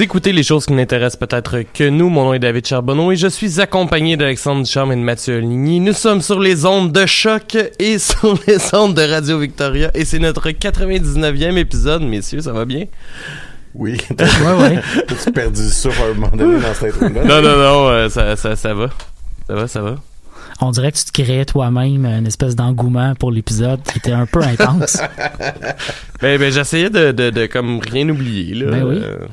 Vous écoutez les choses qui n'intéressent peut-être que nous. Mon nom est David Charbonneau et je suis accompagné d'Alexandre Ducharme et de Mathieu Ligny. Nous sommes sur les ondes de choc et sur les ondes de Radio Victoria et c'est notre 99e épisode, messieurs, ça va bien? Oui. ouais, ouais. T'as-tu perdu ça à un moment donné dans cette intro Non, non, non, euh, ça, ça, ça va. Ça va, ça va. On dirait que tu te créais toi-même une espèce d'engouement pour l'épisode qui était un peu intense. ben, ben j'essayais de, de, de, comme rien oublier. Là. Ben oui. Euh,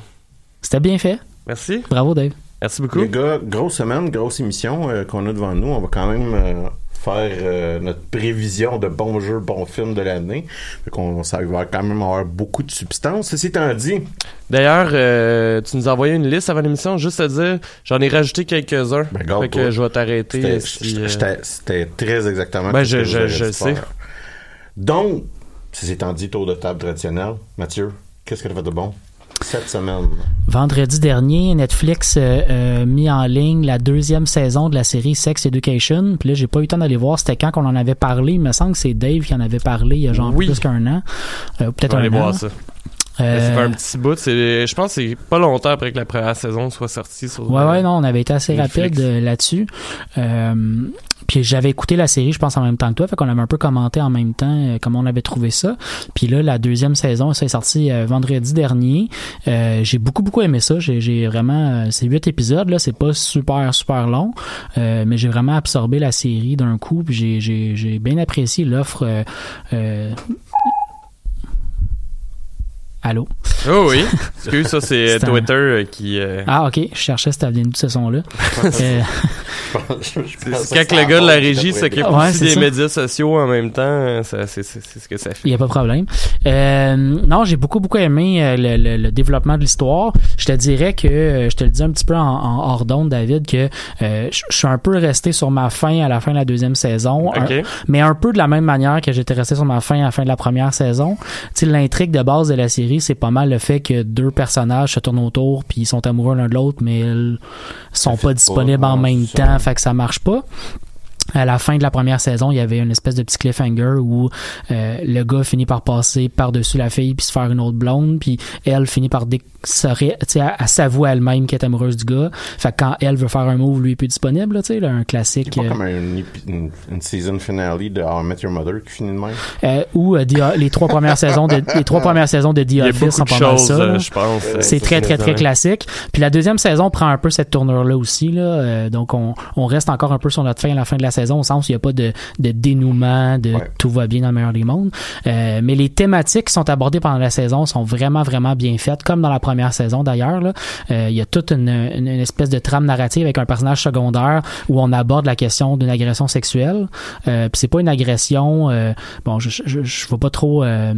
C'était bien fait. Merci. Bravo, Dave. Merci beaucoup. Les gars, grosse semaine, grosse émission euh, qu'on a devant nous. On va quand même euh, faire euh, notre prévision de bons jeux, bons films de l'année. Fait qu'on ça va quand même avoir beaucoup de substance. Ceci étant dit. D'ailleurs, euh, tu nous as envoyé une liste avant l'émission, juste à dire, j'en ai rajouté quelques-uns. Ben, fait que je vais t'arrêter. C'était si, très exactement Ben, je- je- sais. faire. Donc, ceci étant dit, tour de table traditionnel. Mathieu, qu'est-ce que tu fait de bon? Cette semaine? Vendredi dernier, Netflix euh, euh, mis en ligne la deuxième saison de la série Sex Education. Puis là, j'ai pas eu le temps d'aller voir c'était quand qu'on en avait parlé. Il me semble que c'est Dave qui en avait parlé il y a genre Oui. plus qu'un an. Euh, je Peut-être un aller an. voir ça. Euh, Ça fait un petit bout. C'est, je pense que c'est pas longtemps après que la première saison soit sortie. Sur, Ouais, ouais, non, on avait été assez Netflix. rapide euh, là-dessus. Euh, puis j'avais écouté la série, je pense, en même temps que toi, fait qu'on avait un peu commenté en même temps euh, comment on avait trouvé ça. Puis là, la deuxième saison, ça est sorti euh, vendredi dernier. Euh, j'ai beaucoup, beaucoup aimé ça. J'ai, j'ai vraiment... euh, c'est huit épisodes, là, c'est pas super, super long, euh, mais j'ai vraiment absorbé la série d'un coup, puis j'ai, j'ai, j'ai bien apprécié l'offre... euh, euh, Allô? Oh oui. Excuse, ça c'est un- Twitter euh, qui. euh, Ah, ok. Je cherchais si t'avais d'où ce son-là. Euh, c'est quand le gars de la régie s'occupe Ouais, aussi c'est des ça. médias sociaux en même temps, ça, c'est, c'est, c'est ce que ça fait. Il n'y a pas de problème. Euh, non, j'ai beaucoup, beaucoup aimé euh, le, le- le développement de l'histoire. Je te dirais que, euh, je te le dis un petit peu en, en hors d'onde, David, que euh, je je suis un peu resté sur ma fin à la fin de la deuxième saison. Un- mais un peu de la même manière que j'étais resté sur ma fin à la fin de la première saison. Tu sais, l'intrigue de base de la série, c'est pas mal le fait que deux personnages se tournent autour puis ils sont amoureux l'un de l'autre, mais ils sont Ça pas disponibles pas, en même temps, fait que ça marche pas à la fin de la première saison, il y avait une espèce de petit cliffhanger où euh, le gars finit par passer par-dessus la fille puis se faire une autre blonde, puis elle finit par à, s'avouer elle-même qu'elle est amoureuse du gars. Fait que quand elle veut faire un move, lui est plus disponible, là, tu sais, là, un classique. C'est pas euh, comme une, une, une season finale de How I Met Your Mother qui finit de même? euh, ou euh, The- les trois premières saisons de les trois premières saisons de The Office sont de pas mal choses, ça. euh, là. je pense. C'est très, très, très classique. Puis la deuxième saison prend un peu cette tournure-là aussi. Là. Euh, donc, on, on reste encore un peu sur notre fin à la fin de la saison, au sens où il n'y a pas de, de dénouement, de tout va bien dans le meilleur des mondes. Euh, mais les thématiques qui sont abordées pendant la saison sont vraiment, vraiment bien faites, comme dans la première saison d'ailleurs. là. Euh, il y a toute une, une, une espèce de trame narrative avec un personnage secondaire où on aborde la question d'une agression sexuelle. Euh, Puis c'est pas une agression. euh, bon, je, je, je veux pas trop. euh,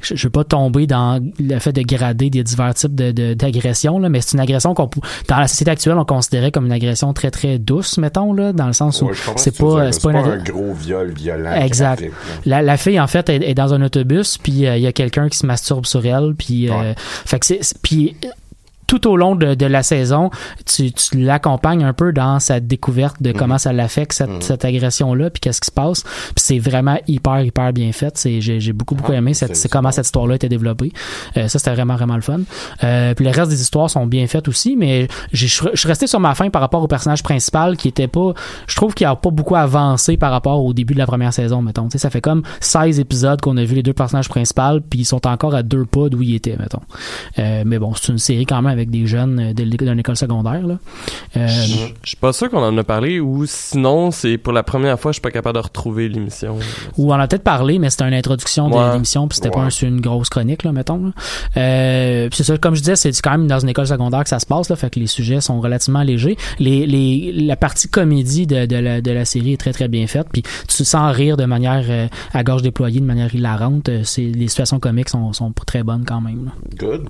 je, je veux pas tomber dans le fait de grader des divers types de, de- d'agressions, là, mais c'est une agression qu'on pou- dans la société actuelle on considérait comme une agression très très douce, mettons là, dans le sens où Ouais, c'est ce que tu veux pas c'est pas, un gros viol violent. Exact. graphique. La, la fille, en fait, est, est dans un autobus, puis euh, il y a quelqu'un qui se masturbe sur elle, puis euh, fait que c'est, c'est- puis euh, tout au long de, de la saison, tu, tu l'accompagnes un peu dans sa découverte de comment ça l'affecte cette, cette agression-là, puis qu'est-ce qui se passe. Puis c'est vraiment hyper hyper bien fait. C'est, j'ai, j'ai beaucoup beaucoup aimé cette, c'est comment cette histoire-là a été développée. Euh, ça c'était vraiment vraiment le fun. Euh, puis le reste des histoires sont bien faites aussi, mais j'ai- je suis resté sur ma fin par rapport au personnage principal qui était pas, je trouve qu'il a pas beaucoup avancé par rapport au début de la première saison, mettons. Tu sais, ça fait comme 16 épisodes qu'on a vu les deux personnages principaux, puis ils sont encore à deux pas d'où ils étaient, mettons. Euh, mais bon, c'est une série quand même avec des jeunes euh, d'une école secondaire, là. Euh, Je je suis pas sûr qu'on en a parlé ou sinon c'est pour la première fois je suis pas capable de retrouver l'émission. Ou on en a peut-être parlé, mais c'était une introduction de Ouais. l'émission, puis c'était pas Ouais. un- sur une grosse chronique, là, mettons. là. Euh, puis c'est ça, comme je disais, c'est quand même dans une école secondaire que ça se passe, là, fait que les sujets sont relativement légers. Les, les, la partie comédie de, de, la, de la série est très très bien faite, puis tu sens rire de manière euh, à gorge déployée, de manière hilarante. C'est, les situations comiques sont, sont très bonnes quand même. là. Good.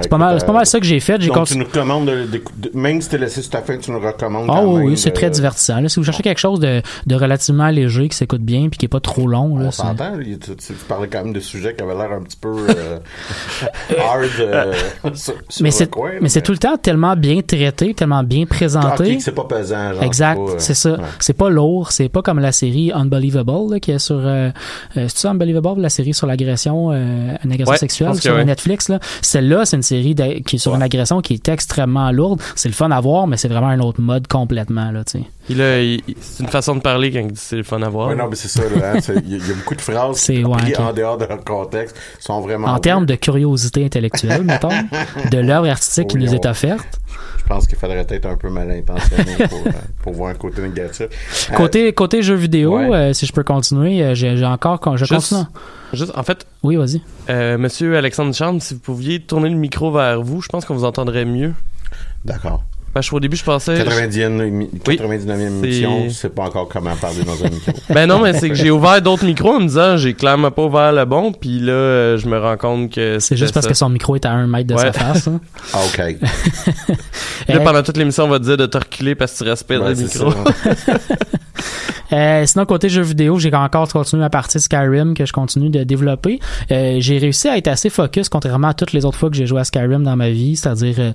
C'est pas mal, c'est pas mal ça que j'ai fait. J'ai Donc, tu nous recommandes, de, de- de- même si t'es laissé sur ta fin, tu nous recommandes. Ah quand oui, c'est de- très divertissant. Là. Si vous cherchez quelque chose de, de relativement léger, qui s'écoute bien, puis qui est pas trop long, là, On s'entend, tu, tu- tu parlais quand même de sujets qui avaient l'air un petit peu euh, hard euh, sur, sur mais le c'est coin, mais c'est tout le temps tellement bien traité, tellement bien présenté. c'est pas pesant. genre, exact, c'est pas, euh, c'est ça. ouais. C'est pas lourd, c'est pas comme la série Unbelievable là, qui est sur euh, euh, c'est ça Unbelievable la série sur l'agression euh, une agression Ouais, sexuelle sur ouais. Netflix là? Celle-là, c'est une série qui est sur une agression qui est extrêmement lourde, c'est le fun à voir mais c'est vraiment un autre mode complètement là, c'est une façon de parler quand il dit c'est le fun à voir. Ouais, non, mais c'est ça, hein, Il y, a- il y a beaucoup de phrases qui, ouais, en dehors de leur contexte, sont vraiment. En termes de curiosité intellectuelle, mettons, de l'œuvre artistique qui nous on- est offerte. Je pense qu'il faudrait être un peu mal intentionné pour, euh, pour voir un côté négatif. Euh, Côté côté jeux vidéo, ouais. euh, si je peux continuer, j'ai j'ai encore je Juste- continue. Juste, en fait, Oui, vas-y. euh, Monsieur Alexandre Charme, si vous pouviez tourner le micro vers vous, je pense qu'on vous entendrait mieux. D'accord. Parce que au début, je pensais. 99e, émi- 99e émission, c'est- tu sais pas encore comment parler dans un micro. Ben non, mais c'est que j'ai ouvert d'autres micros en me disant j'ai clairement pas ouvert le bon, puis là, euh, je me rends compte que C'est juste parce que son micro est à un mètre de Ouais. sa face. hein. Ah, OK. Là, pendant toute l'émission, on va te dire de te reculer parce que tu respires Ouais, le micro. Euh, sinon, côté jeux vidéo, j'ai encore continué ma partie Skyrim que je continue de développer. Euh, j'ai réussi à être assez focus, contrairement à toutes les autres fois que j'ai joué à Skyrim dans ma vie. C'est-à-dire, euh,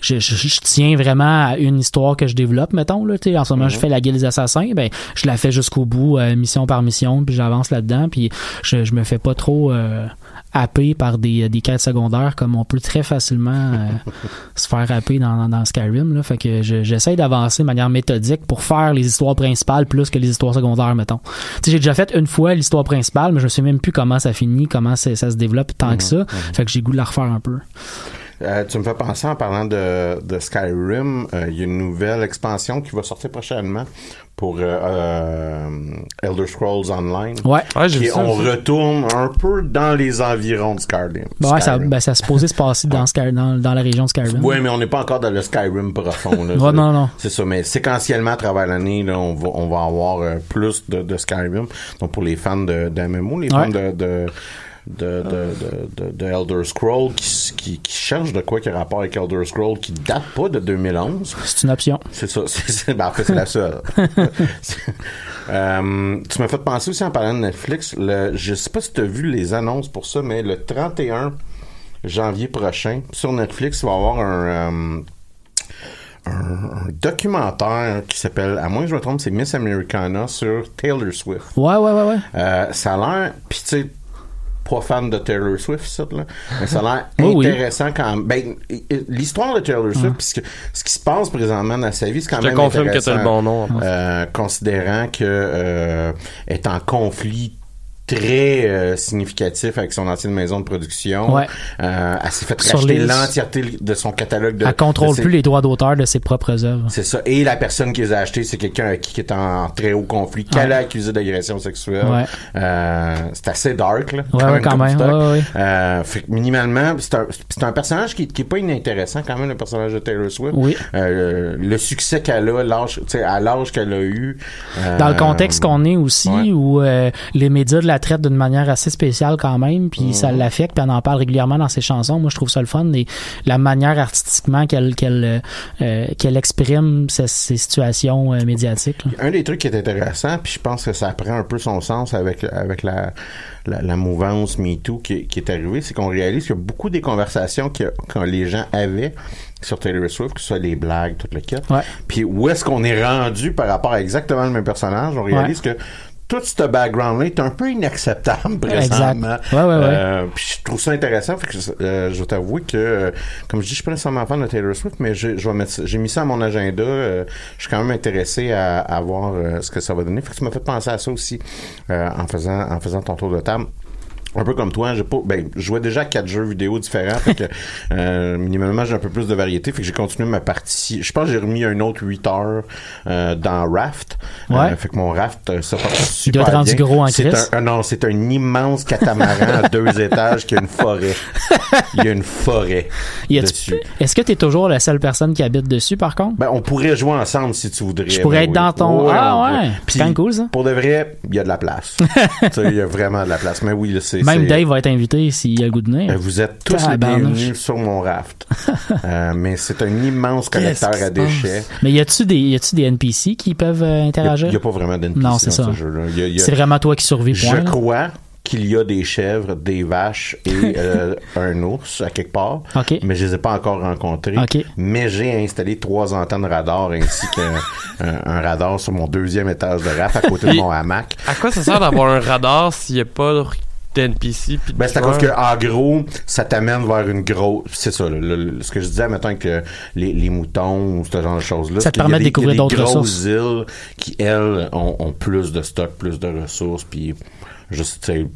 je, je- je tiens vraiment à une histoire que je développe, mettons. Là, en ce moment, je fais la guilde des assassins. Ben, je la fais jusqu'au bout, euh, mission par mission, puis j'avance là-dedans. Puis je, je me fais pas trop... Euh, happer par des, des quêtes secondaires comme on peut très facilement euh, se faire happer dans, dans, dans Skyrim. Là. Fait que je- j'essaie d'avancer de manière méthodique pour faire les histoires principales plus que les histoires secondaires, mettons. J'ai déjà fait une fois l'histoire principale, mais je sais même plus comment ça finit, comment ça se développe tant que ça. Fait que j'ai goût de la refaire un peu. Euh, tu me fais penser en parlant de, de Skyrim, euh, il y a une nouvelle expansion qui va sortir prochainement pour euh, euh, Elder Scrolls Online. Ouais. Ouais, j'ai Qui- vu ça on aussi. retourne un peu dans les environs de Skyrim. Bon, ouais, ça, ben, ça se posait se passer dans, Sky- dans, dans la région de Skyrim. Oui, mais on n'est pas encore dans le Skyrim profond. Là, Ouais, C'est- non, non. C'est ça, mais séquentiellement à travers l'année, là, on va on va avoir euh, plus de, de Skyrim. Donc pour les fans de d'MMO, les Ouais. fans de de de, de, de, de- de Elder Scrolls qui, s- qui, qui cherchent de quoi qui a rapport avec Elder Scrolls qui date pas de 2011. C'est une option. C'est ça. C'est, ben, en fait, c'est la seule. Euh, tu m'as fait penser aussi en parlant de Netflix. Le, je sais pas si tu as vu les annonces pour ça, mais le 31 janvier prochain, sur Netflix, il va y avoir un, euh, un, un documentaire qui s'appelle, à moins que je me trompe, c'est Miss Americana sur Taylor Swift. Ouais, ouais, ouais, ouais. Euh, ça a l'air, puis tu sais, pas fan de Taylor Swift, ça, là, mais ça a l'air Oui, oui. intéressant quand même. Ben, l'histoire de Taylor Swift, puisque ce qui se passe présentement dans sa vie, c'est quand Je même confirme que intéressant. t'as le bon nom. Euh, considérant que euh, est en conflit très euh, significatif avec son ancienne maison de production. Ouais. Euh, elle s'est fait Sur racheter les- l'entièreté de son catalogue de Elle contrôle de ses- plus les droits d'auteur de ses propres œuvres. C'est ça. Et la personne qui les a achetés, c'est quelqu'un qui est en très haut conflit, qu'elle a accusé d'agression sexuelle. Ouais. Euh, c'est assez dark, là. Quand même. Ouais, ouais. Euh, fait que minimalement, c'est un, un personnage qui, qui est pas inintéressant quand même, le personnage de Taylor Swift. Oui. Euh, le succès qu'elle a, l'âge, à l'âge qu'elle a eu. euh, Dans le contexte qu'on est aussi, où euh, les médias de la traitent d'une manière assez spéciale quand même, puis ça l'affecte, puis elle en parle régulièrement dans ses chansons. Moi, je trouve ça le fun, et la manière artistiquement qu'elle qu'elle euh, qu'elle exprime ces, ces situations euh, médiatiques. là. un des trucs qui est intéressant, puis je pense que ça prend un peu son sens avec, avec la, la, la mouvance MeToo qui, qui est arrivée, c'est qu'on réalise qu'il y a beaucoup des conversations que, que les gens avaient sur Taylor Swift, que ce soit les blagues, tout le kit. Ouais. Puis où est-ce qu'on est rendu par rapport à exactement le même personnage, on réalise que tout ce background-là est un peu inacceptable présentement. Ouais, ouais, ouais. Euh, puis je trouve ça intéressant. Fait que euh, je vais t'avouer que, euh, comme je dis, je suis pas nécessairement fan de Taylor Swift, mais je, je vais mettre j'ai mis ça à mon agenda. Euh, je suis quand même intéressé à, à voir euh, ce que ça va donner. Fait que ça m'a fait penser à ça aussi euh, en faisant en faisant ton tour de table. Un peu comme toi, j'ai pas, ben, je jouais déjà à quatre jeux vidéo différents, fait que, euh, minimalement, j'ai un peu plus de variété, fait que j'ai continué ma partie. Je pense que j'ai remis un autre 8 heures, euh, dans Raft. Ouais. Euh, fait que mon Raft, euh, ça part Il super doit être rendu bien. gros en C'est un, non, c'est un immense catamaran à deux étages qui a une forêt. Il y a une forêt dessus. Est-ce que tu es toujours la seule personine qui habite dessus, par contre? Ben, on pourrait jouer ensemble si tu voudrais. Je pourrais Ben être oui. dans ton- Ouais, Ah ouais. Puis, cool, ça. Pour de vrai, il y a de la place. Il y a vraiment de la place. Mais oui, c'est. Même c'est- Dave va être invité s'il a le goût de venir. Euh, Vous êtes tous les bienvenus sur mon raft. Euh, mais c'est un immense collecteur à déchets. Mais y a-tu des, y a-tu des NPC qui peuvent euh, Il n'y interagir? a, pas vraiment d'NPC Non, dans c'est ce ça. jeu-là. Il y a- il y a- C'est vraiment toi qui survis. Je crois qu'il y a des chèvres, des vaches et euh, un ours à quelque part. OK. Mais je les ai pas encore rencontrés. OK. Mais j'ai installé trois antennes radar ainsi qu'un un, un radar sur mon deuxième étage de raft à côté de mon hamac. À quoi ça sert d'avoir un radar s'il n'y a pas puis de Ben, c'est à cause que, en gros, ça t'amène vers une grosse. C'est ça, le- le- ce que je disais, mettons que les, les moutons ou ce genre de choses-là. Ça te permet de découvrir il y a des d'autres grosses îles qui, elles, ont, ont plus de stock, plus de ressources, puis juste, tu sais,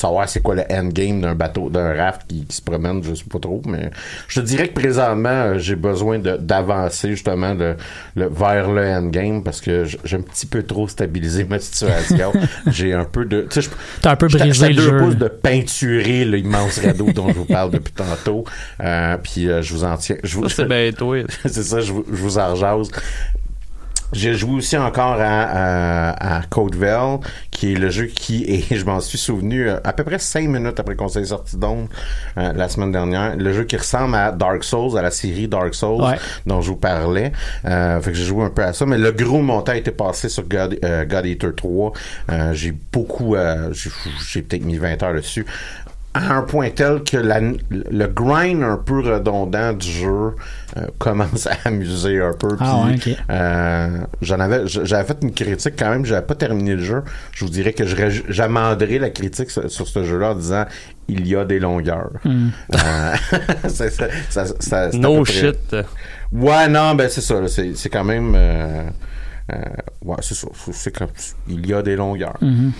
savoir c'est quoi le endgame d'un bateau, d'un raft qui, qui se promène, je sais pas trop, mais je te dirais que présentement, euh, j'ai besoin d'avancer justement le, le- vers le endgame parce que j'ai un petit peu trop stabilisé ma situation. j'ai un peu de, tu sais, je- T'as un peu brisé le deux jeu. pouces de peinturer l'immense radeau dont je vous parle depuis tantôt. Euh, puis euh, je vous en tiens. Je vous, c'est bien toi. c'est ça, je vous, je vous en jase. J'ai joué aussi encore à, à, à Codeville, qui est le jeu qui est, je m'en suis souvenu, euh, à peu près cinq minutes après qu'on s'est sorti d'ombre euh, la semaine dernière. Le jeu qui ressemble à Dark Souls, à la série Dark Souls Ouais. dont je vous parlais. Euh, fait que j'ai joué un peu à ça, mais le gros montant a été passé sur God, euh, God Eater 3. Euh, j'ai beaucoup, euh, j'ai, j'ai peut-être mis 20 heures dessus. À un point tel que la, le grind un peu redondant du jeu euh, commence à amuser un peu. Ah ouais, ok. euh, j'en avais, j'avais fait une critique quand même. J'avais pas terminé le jeu. Je vous dirais que j'amenderais la critique sur, sur ce jeu-là en disant il y a des longueurs. Hmm. Euh, ça- ça- No près- shit. Ouais, non, ben c'est ça. là, C'est, c'est quand même. euh, euh, ouais, c'est ça. C'est, c'est comme, il y a des longueurs. Mhm.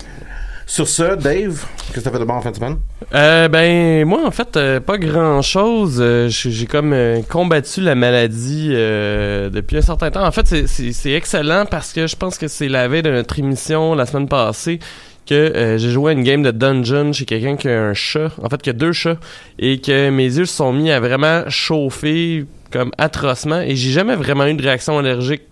Sur ça, Dave, qu'est-ce que t'as fait de bon en fin de semaine? Euh, ben, moi, en fait, euh, pas grand-chose. Euh, j'ai comme euh, combattu la maladie euh, depuis un certain temps. En fait, c'est excellent parce que je pense que c'est la veille de notre émission la semaine passée que euh, j'ai joué à une game de dungeon chez quelqu'un qui a un chat, en fait qui a deux chats, et que mes yeux se sont mis à vraiment chauffer comme atrocement, et j'ai jamais vraiment eu de réaction allergique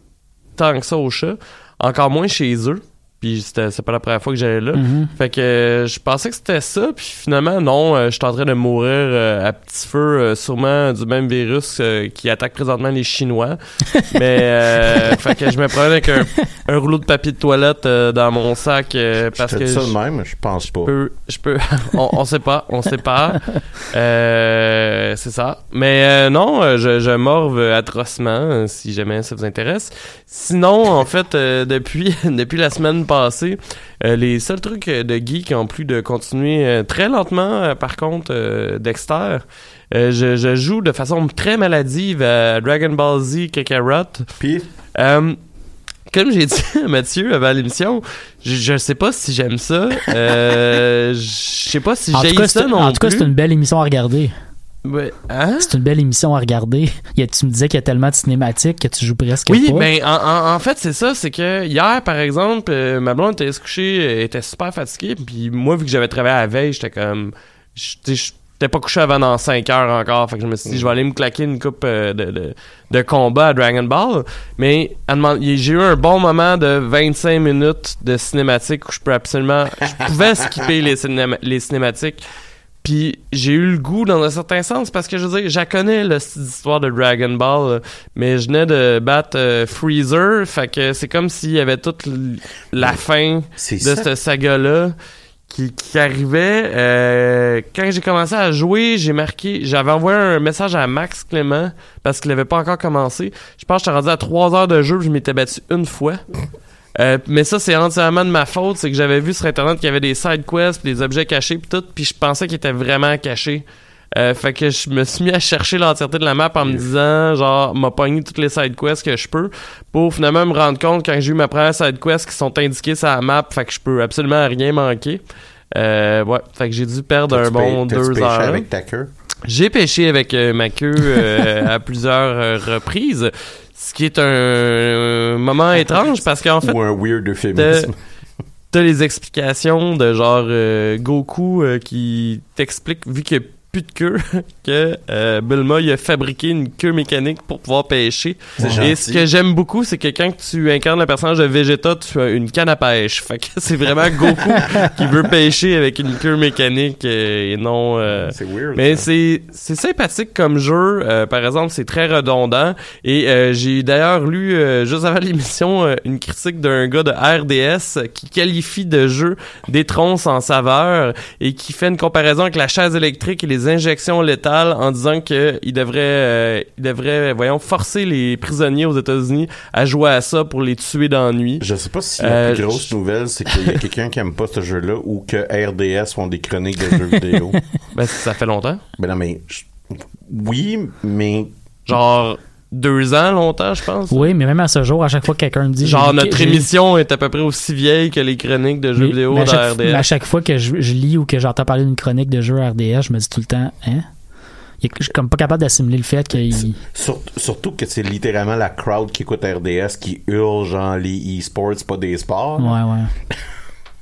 tant que ça aux chats, encore moins chez eux. Puis c'était c'est pas la première fois que j'allais là. Mhm. Fait que euh, je pensais que c'était ça, puis finalement non, euh, je suis en train de mourir euh, à petit feu, sûrement du même virus qui attaque présentement les Chinois. Mais fait que je me prenais avec un, un rouleau de papier de toilette dans mon sac parce je que ça de même, je pense pas. peux, je peux, on, on sait pas, on sait pas. C'est ça. Mais non, je, je morve atrocement si jamais ça vous intéresse. Sinon, en fait, depuis depuis la semaine passée, euh, les seuls trucs euh, de geek en plus de continuer euh, très lentement, euh, par contre, euh, Dexter. euh, je, je joue de façon très maladive à Dragon Ball Z Kakarot. Puis, Euh, comme j'ai dit à Mathieu avant l'émission, je, je sais pas si j'aime ça. Euh, je sais pas si En tout j'aime cas, ça non en tout cas, plus. c'est une belle émission à regarder. Ouais, hein? C'est une belle émission à regarder. Il y a- tu me disais qu'il y a tellement de cinématiques que tu joues presque Oui, pas. ben en, en, en fait c'est ça, c'est que hier par exemple, euh, ma blonde était se coucher, elle était super fatiguée, puis moi vu que j'avais travaillé à la veille, j'étais comme, j'étais pas couché avant dans 5 heures encore, fait que je me suis dit je vais aller me claquer une coupe euh, de, de, de combat à Dragon Ball, mais j'ai eu un bon moment de 25 minutes de cinématique où je peux absolument, je pouvais skipper les, cinéma- les cinématiques. Puis j'ai eu le goût dans un certain sens parce que je veux dire, je connais d'histoire de Dragon Ball, mais je venais de battre euh, Freezer, fait que c'est comme s'il y avait toute la fin de ça. cette saga-là qui, qui arrivait. Euh, quand j'ai commencé à jouer, j'ai marqué, j'avais envoyé un message à Max Clément parce qu'il avait pas encore commencé. Je pense que j'étais rendu à 3 heures de jeu, puis je m'étais battu une fois. Euh, mais ça, c'est entièrement de ma faute. C'est que j'avais vu sur Internet qu'il y avait des side quests, des objets cachés, puis tout, puis je pensais qu'ils étaient vraiment cachés. Euh, fait que je me suis mis à chercher l'entièreté de la map en me disant, genre, m'a pogné toutes les side quests que je peux, pour finalement me rendre compte quand j'ai eu ma première side quest qui sont indiquées sur la map, fait que je peux absolument rien manquer. Euh, ouais, fait que j'ai dû perdre un bon deux heures. avec ta queue? J'ai pêché avec euh, ma queue euh, à plusieurs reprises, ce qui est un, moment étrange parce qu'en fait, Ou un weird euphémisme. t'as les explications de genre euh, Goku euh, qui t'explique, vu qu'il n'y a plus de queue, que euh, Bulma il a fabriqué une queue mécanique pour pouvoir pêcher. Et ce que j'aime beaucoup, c'est que quand tu incarnes le personnage de Vegeta, tu as une canne à pêche. Fait que c'est vraiment Goku qui veut pêcher avec une queue mécanique euh, et non... euh, C'est weird. mais c'est c'est sympathique comme jeu. Euh, par exemple, c'est très redondant. Et euh, j'ai d'ailleurs lu euh, juste avant l'émission une critique d'un gars de RDS qui qualifie de jeu des tronces en saveur et qui fait une comparaison avec la chaise électrique et les injections létales en disant que il devrait euh, il devrait voyons forcer les prisonniers aux États-Unis à jouer à ça pour les tuer d'ennui. Je sais pas si la Euh, plus grosse je- nouvelle, c'est qu'il y a quelqu'un qui aime pas ce jeu-là ou que RDS font des chroniques de jeux vidéo. Ben ça fait longtemps. ben non, mais... Oui, mais... Genre deux ans longtemps, je pense. Oui, mais même à ce jour, à chaque fois que quelqu'un me dit. Genre, notre émission est à peu près aussi vieille que les chroniques de jeux mais- vidéo mais à de chaque, mais à RDS. chaque fois que je, je lis ou que j'entends parler d'une chronique de jeu RDS, je me dis tout le temps, hein? Je suis comme pas capable d'assimiler le fait qu'il. Sur- surtout que c'est littéralement la crowd qui écoute RDS qui hurle genre les e-sports, pas des sports. Ouais, ouais.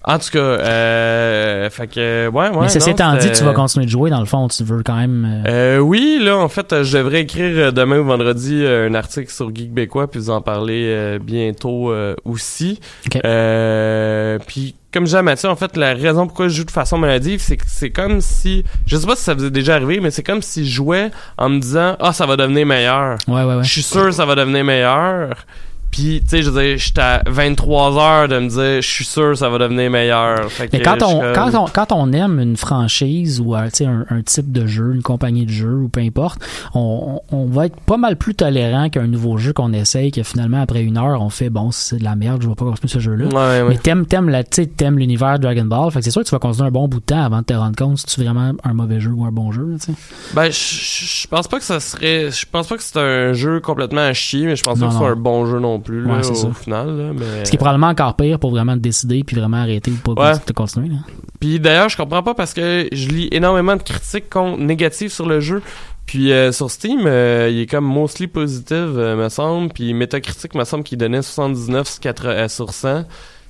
En tout cas, euh, fait que, ouais, ouais. mais ceci étant dit, tu vas continuer de jouer, dans le fond, tu veux quand même. euh, Euh, oui, là, en fait, je devrais écrire euh, demain ou vendredi euh, un article sur Geek Québécois puis vous en parler euh, bientôt euh, aussi. Ok. Euh, puis, comme à Mathieu, en fait, la raison pourquoi je joue de façon maladive, c'est que c'est comme si, je sais pas si ça vous est déjà arrivé, mais c'est comme si je jouais en me disant, ah, ça va devenir meilleur. Ouais, ouais, ouais. Je suis sûr que ça va devenir meilleur. Puis, tu sais, je veux dire, j'étais à 23 heures de me dire, je suis sûr que ça va devenir meilleur. Fait Mais quand on, quand, on, quand on aime une franchise ou euh, un, un type de jeu, une compagnie de jeu ou peu importe, on, va être pas mal plus tolérant qu'un nouveau jeu qu'on essaye, que finalement, après une heure, on fait bon, c'est de la merde, je vais pas continuer ce jeu-là. Ouais, ouais. Mais t'aimes, t'aimes, la, t'aimes l'univers Dragon Ball, fait que c'est sûr que tu vas continuer un bon bout de temps avant de te rendre compte si tu vraiment un mauvais jeu ou un bon jeu, tu sais. Ben, je- pense pas que ça serait. Je pense pas que c'est un jeu complètement à chier, mais je pense Non, pas que ce non. soit un bon jeu non plus, là, Ouais, c'est au ça. final. Là, mais... Ce qui est probablement encore pire pour vraiment décider puis vraiment arrêter ou pas Ouais. de continuer. Là. Puis d'ailleurs, je comprends pas parce que je lis énormément de critiques négatives sur le jeu. Puis euh, sur Steam, euh, il est comme mostly positive, euh, me semble. Puis Metacritic, me semble qu'il donnait 79 sur, 4, euh, sur 100.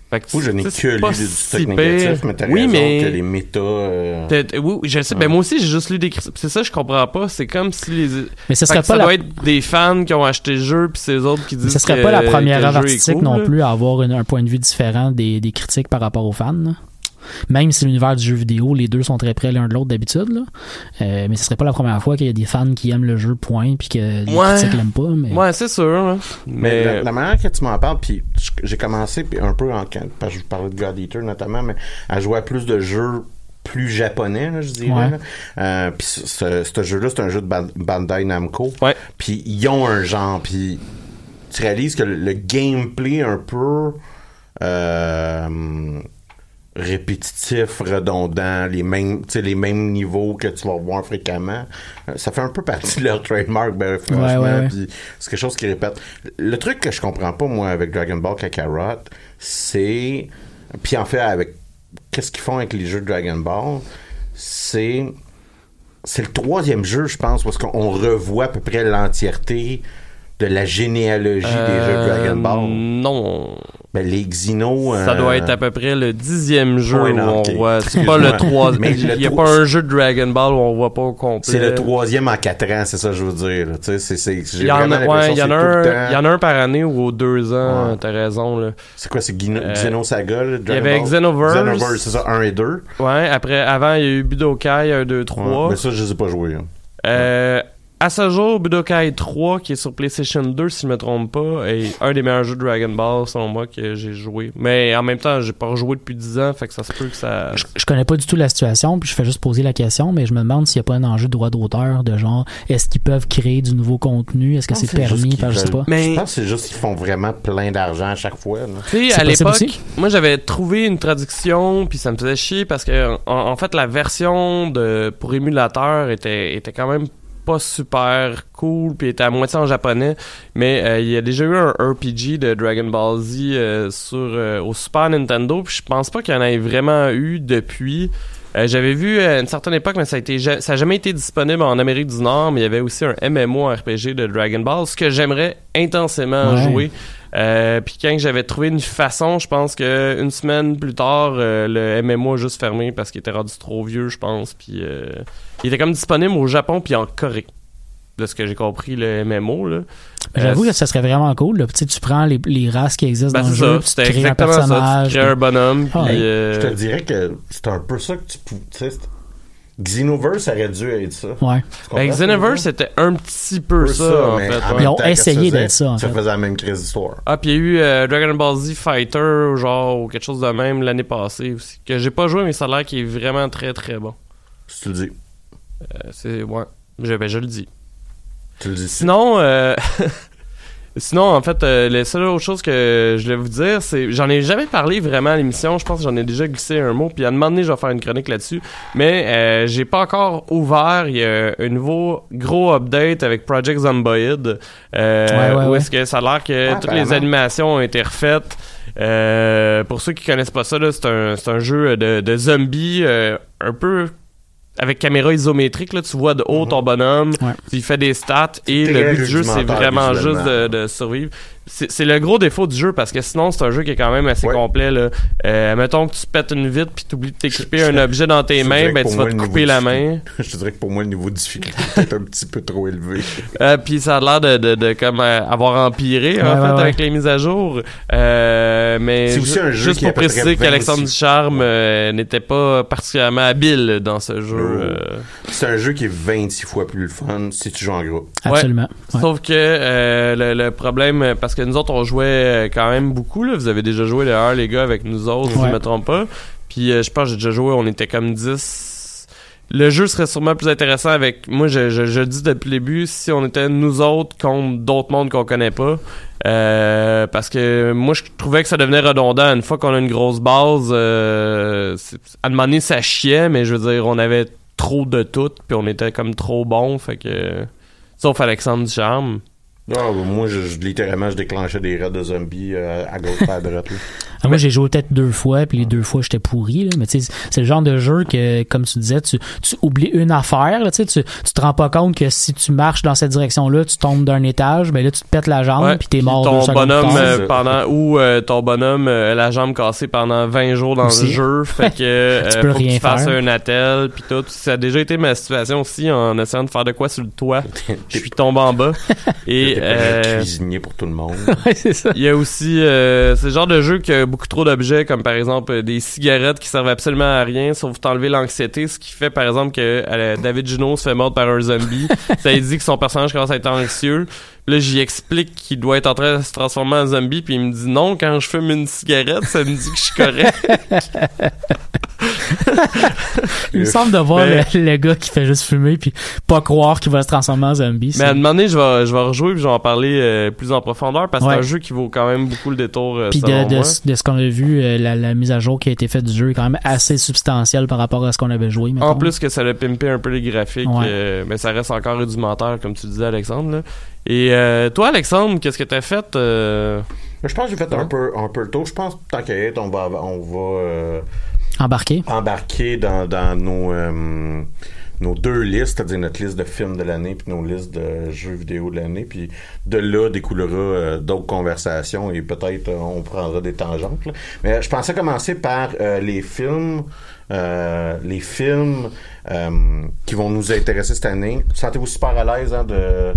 Fait que, Moi, je n'ai que lu pas du stock négatif, mais t'as Oui, raison mais- que les méta... euh, Oui, je sais. Ben moi aussi, j'ai juste lu des critiques. C'est ça, je comprends pas. C'est comme si les. Mais ce serait ça pas la doit être des fans qui ont acheté le jeu, puis c'est eux autres qui disent. Mais ce serait que- pas la première œuvre artistique cool, non là. plus à avoir une- un point de vue différent des, des critiques par rapport aux fans. Même si l'univers du jeu vidéo, les deux sont très près l'un de l'autre d'habitude. là. Euh, mais ce serait pas la première fois qu'il y a des fans qui aiment le jeu, point, puis que les Ouais. critiques l'aiment pas. Mais... Ouais, c'est sûr. hein. Mais Mais. la, la manière que tu m'en parles, puis j'ai commencé puis un peu en parce que je vous parlais de God Eater notamment, mais à jouer à plus de jeux plus japonais, là, je dirais. Ouais. Euh, puis ce, jeu-là, c'est un jeu de Ban- Bandai Namco. Ouais. Puis ils ont un genre, puis tu réalises que le, le gameplay un peu euh, répétitif, redondant, les mêmes, tu sais, les mêmes niveaux que tu vas voir fréquemment. Euh, Ça fait un peu partie de leur trademark, ben, franchement. Ouais, ouais, ouais. puis c'est quelque chose qui répète. Le truc que je comprends pas, moi, avec Dragon Ball Kakarot, c'est. Puis en fait, avec. Qu'est-ce qu'ils font avec les jeux de Dragon Ball? C'est. C'est le troisième jeu, je pense, parce qu'on revoit à peu près l'entièreté de la généalogie des jeux de Dragon Ball. Euh, Non. Ben, les Xeno. Ça euh, doit être à peu près le dixième jeu où non, on voit. C'est pas le troisième. Il y a pas un jeu de Dragon Ball où on voit pas au complet. C'est le troisième en quatre ans, c'est ça que je veux dire. Tu sais, c'est, Il y en a, ouais, y en un, temps- il y en a un par année ou aux deux ans. Ouais. T'as raison là. C'est quoi, c'est Euh, Xenosaga, là, il y avait Ball? Xenoverse. Xenoverse, c'est ça, 1 et 2. Ouais. Après, avant il y a eu Budokai 1, 2, 3. mais ça, je les ai pas joués. hein. Euh, à ce jour, Budokai 3, qui est sur PlayStation 2, si je me trompe pas, est un des meilleurs jeux de Dragon Ball, selon moi, que j'ai joué. Mais en même temps, j'ai pas rejoué depuis 10 ans, fait que ça se peut que ça... Je, je connais pas du tout la situation, puis je fais juste poser la question, mais je me demande s'il n'y a pas un enjeu de droit d'auteur, de genre, est-ce qu'ils peuvent créer du nouveau contenu? Est-ce que Non, c'est permis? Enfin, je sais pas. Mais- Je pense que c'est juste qu'ils font vraiment plein d'argent à chaque fois. là. Tu sais, à l'époque, aussi. moi j'avais trouvé une traduction, puis ça me faisait chier parce que en, en fait la version de pour émulateur était était quand même pas super cool, puis était à moitié en japonais. Mais euh, il y a déjà eu un RPG de Dragon Ball Z euh, sur euh, au Super Nintendo, puis je pense pas qu'il y en ait vraiment eu depuis. J'avais vu à une certaine époque, mais ça a été ja- ça a jamais été disponible en Amérique du Nord, mais il y avait aussi un MMORPG de Dragon Ball, ce que j'aimerais intensément Ouais. jouer. Euh, puis quand j'avais trouvé une façon, je pense que une semaine plus tard, euh, le MMO a juste fermé parce qu'il était rendu trop vieux, je pense. Puis euh, il était comme disponible au Japon puis en Corée. De ce que j'ai compris, le MMO là. J'avoue Euh, que ça serait vraiment cool. là. Tu sais, tu prends les, les races qui existent ben, dans le c'est jeu, ça, puis tu c'était crées un exactement ça. personnage. Tu crées un bonhomme, Ah, puis euh, Je te dirais que c'est un peu ça que tu pou- tu sais, c'est- Xenoverse aurait dû être ça. Ouais. Ben, Xenoverse c'était un petit peu ça, en mais fait. en ouais. même Ils ont essayé d'être ça, en Ça fait. faisait la même crise d'histoire. Ah, puis il y a eu euh, Dragon Ball Z Fighter, genre, ou quelque chose de même l'année passée aussi. Que j'ai pas joué, mais ça a l'air qu'il est vraiment très très bon. Si tu le dis. Euh, c'est, ouais. Je, ben, je le dis. Tu le dis. Sinon, euh, sinon en fait, euh, la seule autre chose que je voulais vous dire, c'est, j'en ai jamais parlé vraiment à l'émission. Je pense que j'en ai déjà glissé un mot. Puis à un moment donné, je vais faire une chronique là-dessus. Mais euh, j'ai pas encore ouvert. Il y a un nouveau gros update avec Project Zomboid, euh, Ouais, ouais, où ouais. est-ce que ça a l'air que Ah, toutes les animations ont été refaites. Euh, pour ceux qui connaissent pas ça, là, c'est un, c'est un jeu de, de zombies euh, un peu avec caméra isométrique. Là, tu vois de haut ton bonhomme, Ouais. il fait des stats et le but du jeu, c'est vraiment juste de, de survivre. C'est le gros défaut du jeu parce que sinon, c'est un jeu qui est quand même assez Ouais. complet. Là. Euh, mettons que tu pètes une vitre puis t'oublies de t'équiper un objet dans tes mains, ben tu vas te couper la main. Je te dirais que pour moi, le niveau de difficulté est peut-être un petit peu trop élevé. Euh, puis ça a l'air de, de, de comme euh, avoir empiré en Ouais, fait avec les mises à jour. Euh, mais C'est aussi un jeu juste qui est pour préciser qu'Alexandre 26. Ducharme euh, n'était pas particulièrement habile dans ce jeu. Oh. euh. C'est un jeu qui est 26 fois plus le fun si tu joues en groupe. Absolument. Ouais. Sauf que euh, le, le problème, parce que nous autres on jouait euh, quand même beaucoup, là. vous avez déjà joué d'ailleurs les gars avec nous autres, si je me trompe pas. Puis euh, je pense que j'ai déjà joué, on était comme 10. Le jeu serait sûrement plus intéressant avec, moi je, dis depuis le début, si on était nous autres contre d'autres mondes qu'on connaît pas. Euh, parce que moi je trouvais que ça devenait redondant. Une fois qu'on a une grosse base, euh, à donné ça chiait, mais je veux dire, on avait trop de tout, puis on était comme trop bon, fait que... Sauf Alexandre Ducharme. Ah, moi, je, je- littéralement, je déclenchais des raids de zombies euh, à gauche et à droite. là. Ah, moi, j'ai joué peut-être deux fois, puis les deux fois, j'étais pourri. Là. Mais tu sais, c'est le genre de jeu que, comme tu disais, tu, tu oublies une affaire. Là, tu, sais, tu te rends pas compte que si tu marches dans cette direction-là, tu tombes d'un étage, ben là, tu te pètes la jambe, Ouais, puis t'es mort ton bonhomme euh, pendant ou euh, ton bonhomme euh, la jambe cassée pendant 20 jours dans Aussi. le jeu fait que euh, Tu peux faut que rien tu fasses faire. un attel puis tout ça a déjà été ma situation aussi en essayant de faire de quoi sur le toit je suis tombé en bas et euh, cuisinier pour tout le monde. Ouais, c'est ça. il y a aussi euh, c'est le genre de jeu qui a beaucoup trop d'objets comme par exemple euh, des cigarettes qui servent absolument à rien sauf t'enlever l'anxiété ce qui fait par exemple que euh, David Juno se fait mordre par un zombie ça lui dit que son personnage commence à être anxieux là j'y explique qu'il doit être en train de se transformer en zombie puis il me dit non quand je fume une cigarette ça me dit que je suis correct Il me semble de voir Mais- le, le gars qui fait juste fumer puis pas croire qu'il va se transformer en zombie. Mais à un moment donné, je vais, je vais rejouer puis je vais en parler euh, plus en profondeur parce que Ouais. c'est un jeu qui vaut quand même beaucoup le détour. euh, Puis de, ce qu'on a vu, euh, la, la mise à jour qui a été faite du jeu est quand même assez substantielle par rapport à ce qu'on avait joué. mettons. En plus que ça a pimpé un peu les graphiques, Ouais. euh, mais ça reste encore rudimentaire, comme tu disais, Alexandre. là. Et euh, toi, Alexandre, qu'est-ce que t'as fait euh, Je pense que j'ai fait un peu, un peu le tour. Je pense que tant qu'à y être, on va, on va euh, Embarqué. embarquer dans, dans nos, euh, nos deux listes, c'est-à-dire notre liste de films de l'année puis nos listes de jeux vidéo de l'année. Puis de là découlera euh, d'autres conversations et peut-être euh, on prendra des tangentes. là. Mais je pensais commencer par euh, les films. euh, les films euh, qui vont nous intéresser cette année. Sentez-vous super à l'aise hein, de,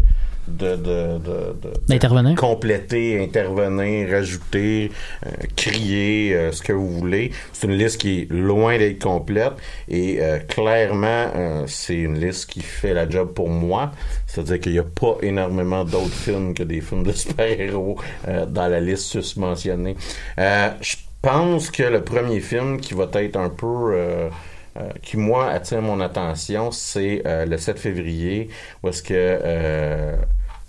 de, de, de, de- D'intervenir. compléter, intervenir, rajouter, euh, crier, euh, ce que vous voulez. C'est une liste qui est loin d'être complète et euh, clairement, euh, c'est une liste qui fait la job pour moi. C'est-à-dire qu'il n'y a pas énormément d'autres films que des films de super-héros euh, dans la liste susmentionnée. Euh, Je pense que le premier film qui va être un peu... euh, euh, qui moi attire mon attention, c'est euh, le 7 février, où est-ce que euh,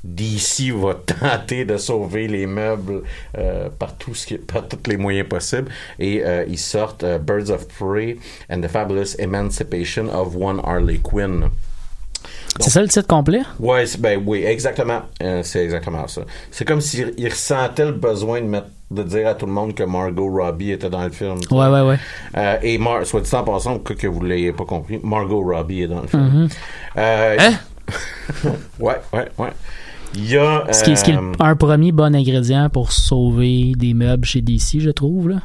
DC va tenter de sauver les meubles euh, par, tout ce qui, par tous les moyens possibles. Et euh, ils sortent euh, Birds of Prey and the Fabulous Emancipation of One Harley Quinn. C'est ça le titre complet? Ouais, ben oui, exactement. C'est exactement ça. C'est comme s'il il ressentait le besoin de mettre de dire à tout le monde que Margot Robbie était dans le film. Ouais, ouais, ouais. Euh, et Mar soit dit en passant, que, que vous l'ayez pas compris, Margot Robbie est dans le film. Mhm. Euh, Hein? ouais, ouais, ouais. Il y a. Ce qui, est- ce qui est euh, un premier bon ingrédient pour sauver des meubles chez DC, je trouve. Là.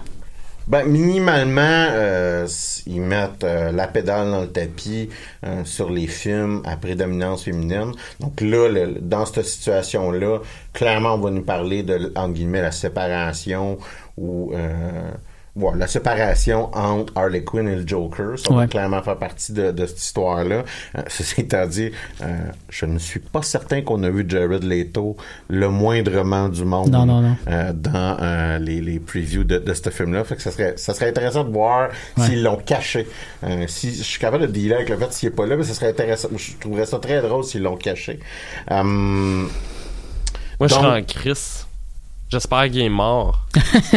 Ben, minimalement, euh, ils mettent euh, la pédale dans le tapis euh, sur les films à prédominance féminine. Donc là, le- dans cette situation-là, clairement, on va nous parler de, entre guillemets, la séparation ou... Ouais, la séparation entre Harley Quinn et le Joker, ça va Ouais. clairement faire partie de, de cette histoire-là. Euh, ceci étant dit, euh, je ne suis pas certain qu'on a vu Jared Leto le moindrement du monde Non, non, non. euh, dans euh, les, les previews de, de ce film-là. Fait que ça serait, ça serait intéressant de voir Ouais. s'ils l'ont caché. Euh, si je suis capable de dealer avec le fait s'il est pas là, mais ça serait intéressant. Je trouverais ça très drôle s'ils l'ont caché. Euh, Moi, je serais en crise. J'espère qu'il est mort.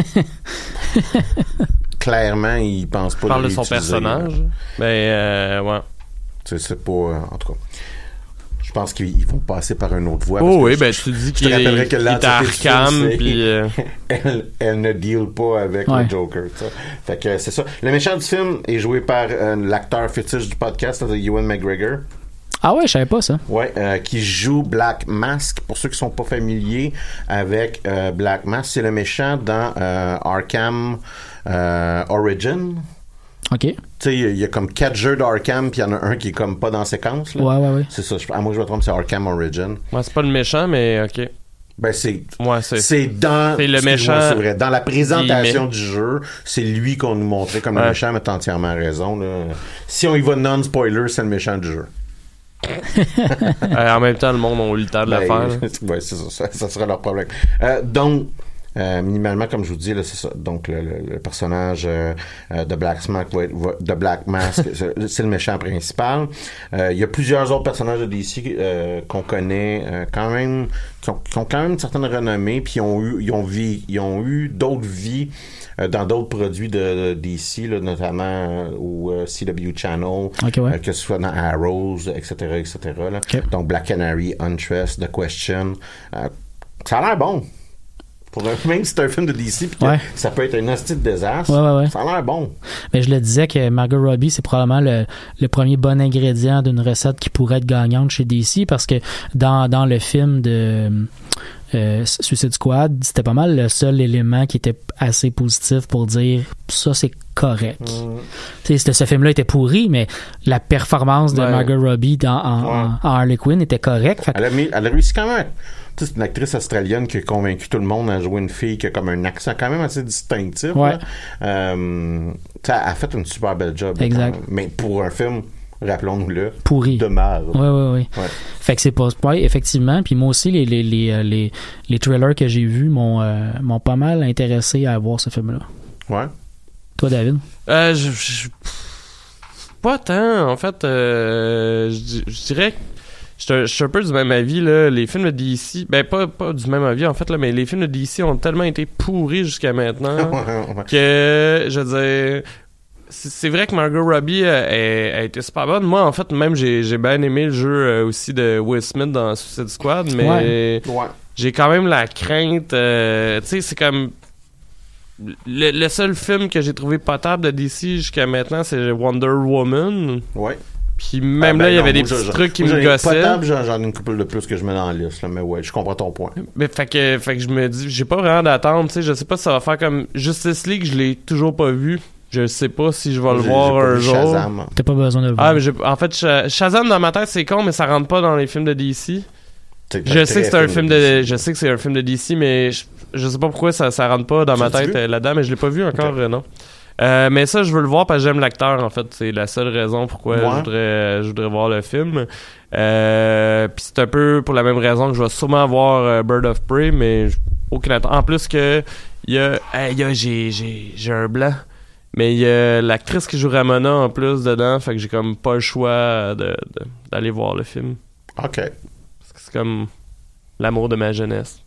clairement, ils pensent pas Je parle de son personnage. Mais, euh, ouais. C'est c'est pas... euh, en tout cas... Je pense qu'ils ils vont passer par une autre voie. parce Oh que oui, je- ben tu dis je te qu'il est, rappellerai que qu'il est Arkham, puis... euh, elle, elle ne deal pas avec Ouais. le Joker. Fait que c'est ça. Le méchant du film est joué par euh, l'acteur fétiche du podcast, c'est Ewan McGregor. Ah ouais, je savais pas ça. Ouais, euh, qui joue Black Mask. Pour ceux qui sont pas familiers avec euh, Black Mask, c'est le méchant dans euh, Arkham euh, Origin. OK. Tu sais, il y a- il y, a comme quatre jeux d'Arkham, puis il y en a un qui est comme pas dans séquence. Là. Ouais, ouais, ouais. C'est ça. Je, à moi, je me trompe, c'est Arkham Origin. Ouais, c'est pas le méchant, mais ok. Ben, c'est Ouais, c'est... C'est dans C'est le méchant, c'est vrai. Dans la présentation du jeu, c'est lui qu'on nous montrait comme le méchant, mais t'as entièrement raison. Là. Si on y va non-spoiler, c'est le méchant du jeu. Euh, en même temps, le monde a eu le temps de le Ben, faire. c'est ça, ça, ça sera leur problème. Euh, donc, euh, minimalement, comme je vous dis, là, c'est ça. Donc, le, le- le personnage euh, euh, de Black Mask va être, va- de Black Mask, c'est le méchant principal. Euh, Il y a plusieurs autres personnages de DC euh, qu'on connaît euh, quand même, qui ont, qui ont quand même une certaine renommée, puis ils ont eu, ils ont, vi- ils ont eu d'autres vies euh, dans d'autres produits de, de DC, là, notamment euh, au euh, CW Channel, Ok, ouais. que ce soit dans Arrows, etc., etc. là. Ok. Donc Black Canary, Untrust, The Question. Euh, ça a l'air bon. Pour un, même si c'est un film de DC, puis que Ouais. ça peut être un hostie de désastre, Ouais, ouais, ouais. ça a l'air bon. Mais je le disais que Margot Robbie, c'est probablement le, le premier bon ingrédient d'une recette qui pourrait être gagnante chez DC parce que dans, dans le film de euh, Suicide Squad, c'était pas mal le seul élément qui était assez positif pour dire ça c'est correct. Sais, ce- film-là était pourri, mais la performance de Ouais. Margot Robbie dans, en, Ouais. en- en Harley Quinn était correcte. Elle a, mis- elle a réussi quand même. C'est une actrice australienne qui a convaincu tout le monde à jouer une fille qui a comme un accent quand même assez distinctif. Ouais. là. Euh, tu sais, elle a fait une super belle job. Exact. quand même. Mais pour un film, rappelons-nous-le, pourri. de merde. Ouais, ouais, ouais. Ouais. Fait que c'est pas. Ouais, effectivement. Puis moi aussi, les, les, les, euh, les, les trailers que j'ai vus m'ont euh, m'ont pas mal intéressé à voir ce film-là. Ouais. Toi, David? Euh, je, Pas tant, en fait. euh, je je dirais que je suis un- peu du même avis, là. Les films de DC, ben pas, pas du même avis, en fait, là, mais les films de DC ont tellement été pourris jusqu'à maintenant que, je veux dire... C'est vrai que Margot Robbie euh, a, a été super bonne. Moi, en fait, même, j'ai j'ai bien aimé le jeu euh, aussi de Will Smith dans Suicide Squad, mais Ouais. j'ai quand même la crainte. euh, tu sais, c'est comme. Le, le seul film que j'ai trouvé potable de DC jusqu'à maintenant, c'est Wonder Woman. Ouais. Puis même Ah, ben là, il y avait des petits trucs qui moi, me gossaient. J'en j'en ai une couple de plus que je mets dans la liste, là, mais ouais, je comprends ton point. Mais fait que, fait que je me dis, j'ai pas vraiment d'attente. Tu sais, je sais pas si ça va faire comme Justice League, je l'ai toujours pas vu. Je sais pas si je vais le voir un jour. Shazam. T'as pas besoin de le voir. Ah, mais en fait, Sha- Shazam dans ma tête, c'est con, mais ça rentre pas dans les films de DC. Je sais que c'est un film de, DC. je sais que c'est un film de DC, mais je, je sais pas pourquoi ça, ça rentre pas dans ma tête euh, là-dedans, mais je l'ai pas vu encore, euh, non. Euh, mais ça, je veux le voir parce que j'aime l'acteur, en fait. C'est la seule raison pourquoi Ouais. je, voudrais, je voudrais voir le film. Euh, Puis c'est un peu pour la même raison que je vais sûrement voir euh, Bird of Prey, mais aucune attente. En plus que, il y a, hey, y a j'ai, j'ai, j'ai un blanc. Mais il y a l'actrice qui joue Ramona en plus dedans, fait que j'ai comme pas le choix de, de- d'aller voir le film. OK. Parce que c'est comme l'amour de ma jeunesse.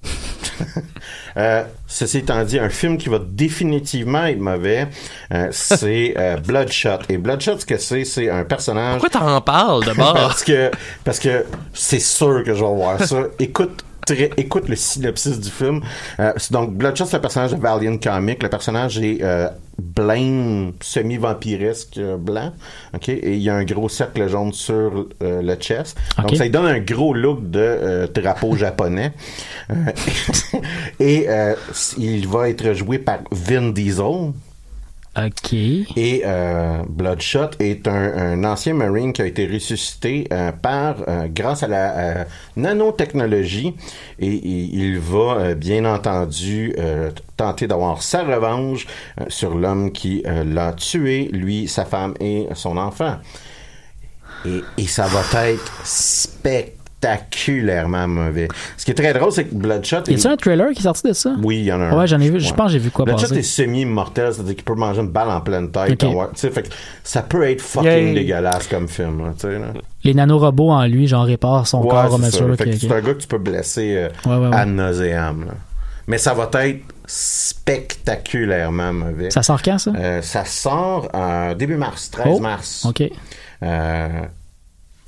Euh, ceci étant dit, un film qui va définitivement être mauvais, euh, c'est euh, Bloodshot. Et Bloodshot, ce que c'est, c'est un personnage... Pourquoi t'en parles d'abord? parce que parce que c'est sûr que je vais voir ça. Écoute très- écoute le synopsis du film. Euh, donc Bloodshot, c'est le personnage de Valiant Comic. Le personnage est euh, Blaine semi-vampiresque euh, blanc. OK? Et il y a un gros cercle jaune sur euh, le chest. OK. Donc ça lui donne un gros look de euh, drapeau japonais. Euh, et il va être joué par Vin Diesel. Ok. Et euh, Bloodshot est un, ancien Marine qui a été ressuscité euh, par euh, grâce à la nanotechnologie et, il va bien entendu tenter d'avoir sa revanche sur l'homme qui l'a tué, lui, sa femme et son enfant. Et, ça va être spectaculairement mauvais. Ce qui est très drôle, c'est que Bloodshot... Y a-tu un trailer qui est sorti de ça? Oui, il y en a un. Ouais, j'en ai vu. Je pense que j'ai vu quoi Bloodshot passer. est semi-mortel, c'est-à-dire qu'il peut manger une balle en pleine tête. Ok. Ouais, tu sais, fait que ça peut être fucking dégueulasse comme film. Là, là. Les nanorobots en lui, genre, réparent son Ouais, corps, que que- c'est un gars que tu peux blesser euh, ad nauseam. Mais ça va être spectaculairement mauvais. Ça sort quand, ça? Euh, ça sort euh, début mars, 13 Oh, mars. OK. Euh,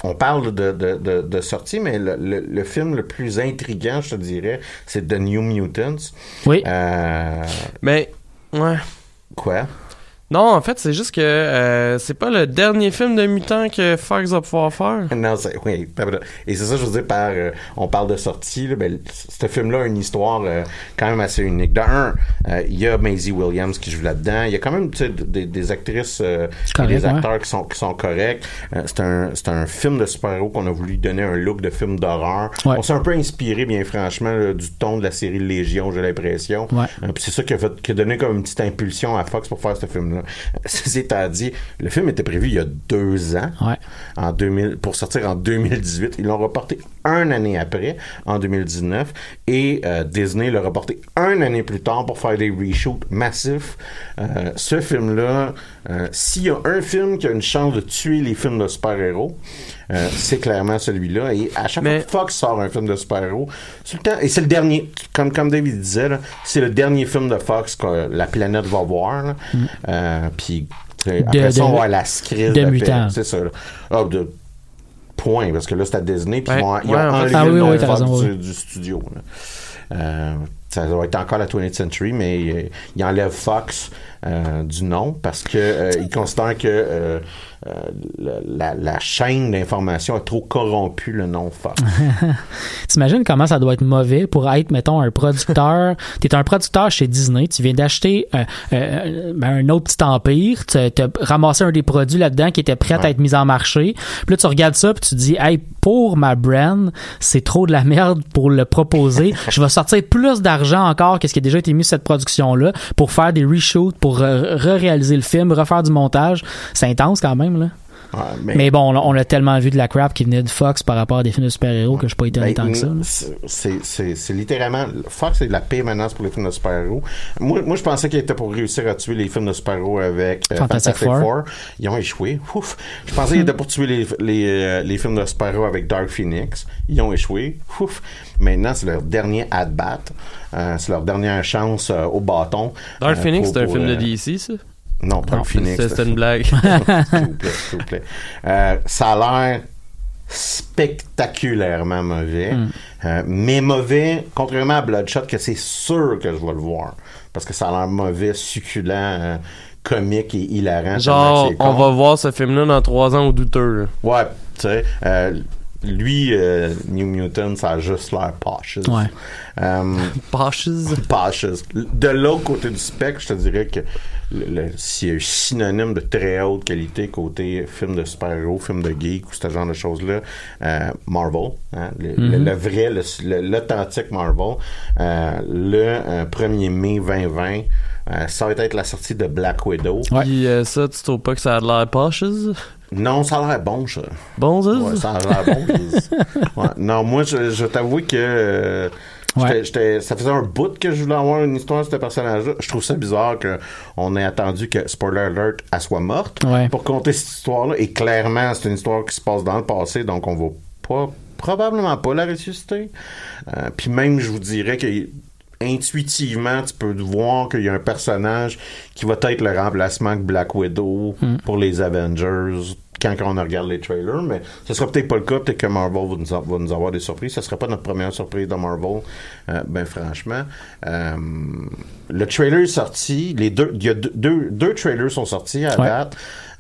on parle de, de, de, de sortie, mais le, le, le film le plus intriguant, je te dirais, c'est The New Mutants. Oui. Euh, Mais, ouais. quoi? Non, en fait, c'est juste que euh, c'est pas le dernier film de mutant que Fox va pouvoir faire. Non, c'est, oui. Et c'est ça, je veux dire, par, euh, on parle de sortie, là, ben, ce film-là a une histoire euh, quand même assez unique. De un, euh, il y a Maisie Williams qui joue là-dedans. Il y a quand même, des, des actrices euh, et des ouais. acteurs qui sont, qui sont corrects. Euh, c'est un, c'est un film de super-héros qu'on a voulu donner un look de film d'horreur. Ouais. On s'est un peu inspiré, bien franchement, là, du ton de la série Légion, j'ai l'impression. Ouais. Euh, puis c'est ça qui a, fait, qui a donné comme une petite impulsion à Fox pour faire ce film-là. C'est à dire, le film était prévu il y a deux ans Ouais. en 2000, pour sortir en 2018. Ils l'ont reporté un année après, en 2019, et euh, Disney l'a reporté un année plus tard pour faire des reshoots massifs. Euh, ce film-là, euh, s'il y a un film qui a une chance de tuer les films de super-héros, euh, c'est clairement celui-là. Et à chaque Mais- fois que Fox sort un film de super-héros, c'est le temps, et c'est le dernier, comme, comme David disait, là, c'est le dernier film de Fox que la planète va voir. Euh, Puis après Mm. De- ça, on va voir la. C'est ça. là. Ah, de point, parce que là, c'est à Disney, puis Ouais, ils vont- ils ouais, enlevé Ah le oui, raison, du, studio. Euh, ça va être encore la 20th Century, mais euh, ils enlèvent Fox euh, du nom parce que euh, ils considèrent que euh, la, la chaîne d'information a trop corrompu le nom Fox. T'imagines comment ça doit être mauvais pour être, mettons, un producteur? T'es un producteur chez Disney, tu viens d'acheter euh, euh, ben, un autre petit empire, tu as ramassé un des produits là-dedans qui était prêt à être mis en marché. Puis là, tu regardes ça, puis tu te dis, hey, pour ma brand, c'est trop de la merde pour le proposer. Je vais sortir plus d'argent encore que ce qui a déjà été mis sur cette production-là pour faire des reshoots, pour re- re-réaliser le film, refaire du montage. C'est intense quand même, là. Ouais, Mais, bon, on, on a tellement vu de la crap qui venait de Fox par rapport à des films de super-héros que je suis pas étonné Ben, tant que ça. c'est- littéralement. Fox, c'est de la pire menace pour les films de super-héros. Moi, moi, je pensais qu'ils étaient pour réussir à tuer les films de super-héros avec euh, Fantastic Four. Ils ont échoué. Ouf. Je pensais qu'ils étaient pour tuer les, les, euh, les films de super-héros avec Dark Phoenix. Ils ont échoué. Ouf. Maintenant, c'est leur dernier at-bat. Euh, c'est leur dernière chance euh, au bâton. Dark Euh, Phoenix, c'est un pour, film de DC, ça? Non, Dark Non, Phoenix. c'était une blague. s'il vous plaît, s'il vous plaît. Euh, ça a l'air spectaculairement mauvais, Hmm. Euh, mais mauvais, contrairement à Bloodshot, que c'est sûr que je vais le voir. Parce que ça a l'air mauvais, succulent, euh, comique et hilarant. Genre, c'est on va voir ce film-là dans trois ans au douteux. là. Ouais, tu sais, lui, euh, New Mutant, ça a juste l'air poches. Ouais. Poches. Poches. De l'autre côté du spectre, je te dirais que le, le- s'il y a un synonyme de très haute qualité côté film de super-héros, film de geek ou ce genre de choses-là, euh, Marvel, hein, le, le- le vrai, le- le- l'authentique Marvel, euh, le euh, 1er mai 2020, euh, ça va être la sortie de Black Widow. Ouais. Puis euh, ça, tu trouves pas que ça a l'air poches? Non, ça a l'air bon, ça. Bon, ça? Ouais, ça? a l'air bon. Ouais. Non, moi, je, je t'avoue que Ouais. ça faisait un bout que je voulais avoir une histoire de ce personnage-là. Je trouve ça bizarre qu'on ait attendu que, spoiler alert, elle soit morte Ouais. pour conter cette histoire-là. Et clairement, c'est une histoire qui se passe dans le passé, donc on va pas, probablement pas la ressusciter. Euh, Puis même, je vous dirais que intuitivement, tu peux voir qu'il y a un personnage qui va être le remplacement de Black Widow pour les Avengers quand on regarde les trailers, mais ce sera peut-être pas le cas, peut-être que Marvel va nous, a- va nous avoir des surprises. Ce sera pas notre première surprise de Marvel, euh, ben franchement. Euh, le trailer est sorti, les deux, il y a deux, deux, deux trailers sont sortis à Ouais. date.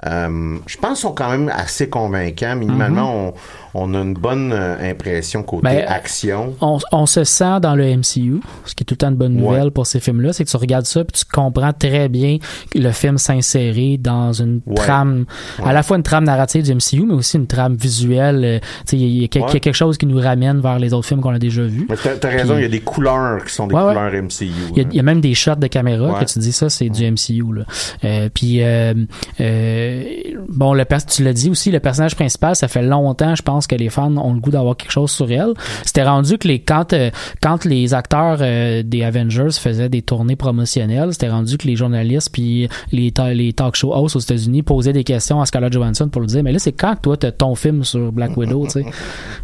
Euh, je pense qu'ils sont quand même assez convaincants. Minimalement, on, on a une bonne euh, impression côté Ben, action. On, on se sent dans le MCU, ce qui est tout le temps une bonne nouvelle Ouais. pour ces films-là, c'est que tu regardes ça puis tu comprends très bien que le film s'insérer dans une Ouais. trame, à la fois une trame narrative du MCU, mais aussi une trame visuelle. euh, tu sais, Il y, y a quelque chose qui nous ramène vers les autres films qu'on a déjà vus. T'as, raison, il y a des couleurs qui sont des couleurs MCU. Il y, a, hein. il y a même des shots de caméra que tu dis ça, c'est du MCU. Là. Euh, puis, euh, euh, bon, le tu l'as dit aussi, le personnage principal, ça fait longtemps, je pense, que les fans ont le goût d'avoir quelque chose sur elle. C'était rendu que les quand, euh, quand les acteurs euh, des Avengers faisaient des tournées promotionnelles, c'était rendu que les journalistes puis les, ta- les talk show hosts aux États-Unis posaient des questions à Scarlett Johansson pour lui dire, mais là, c'est quand que toi, t'as ton film sur Black Widow, tu sais?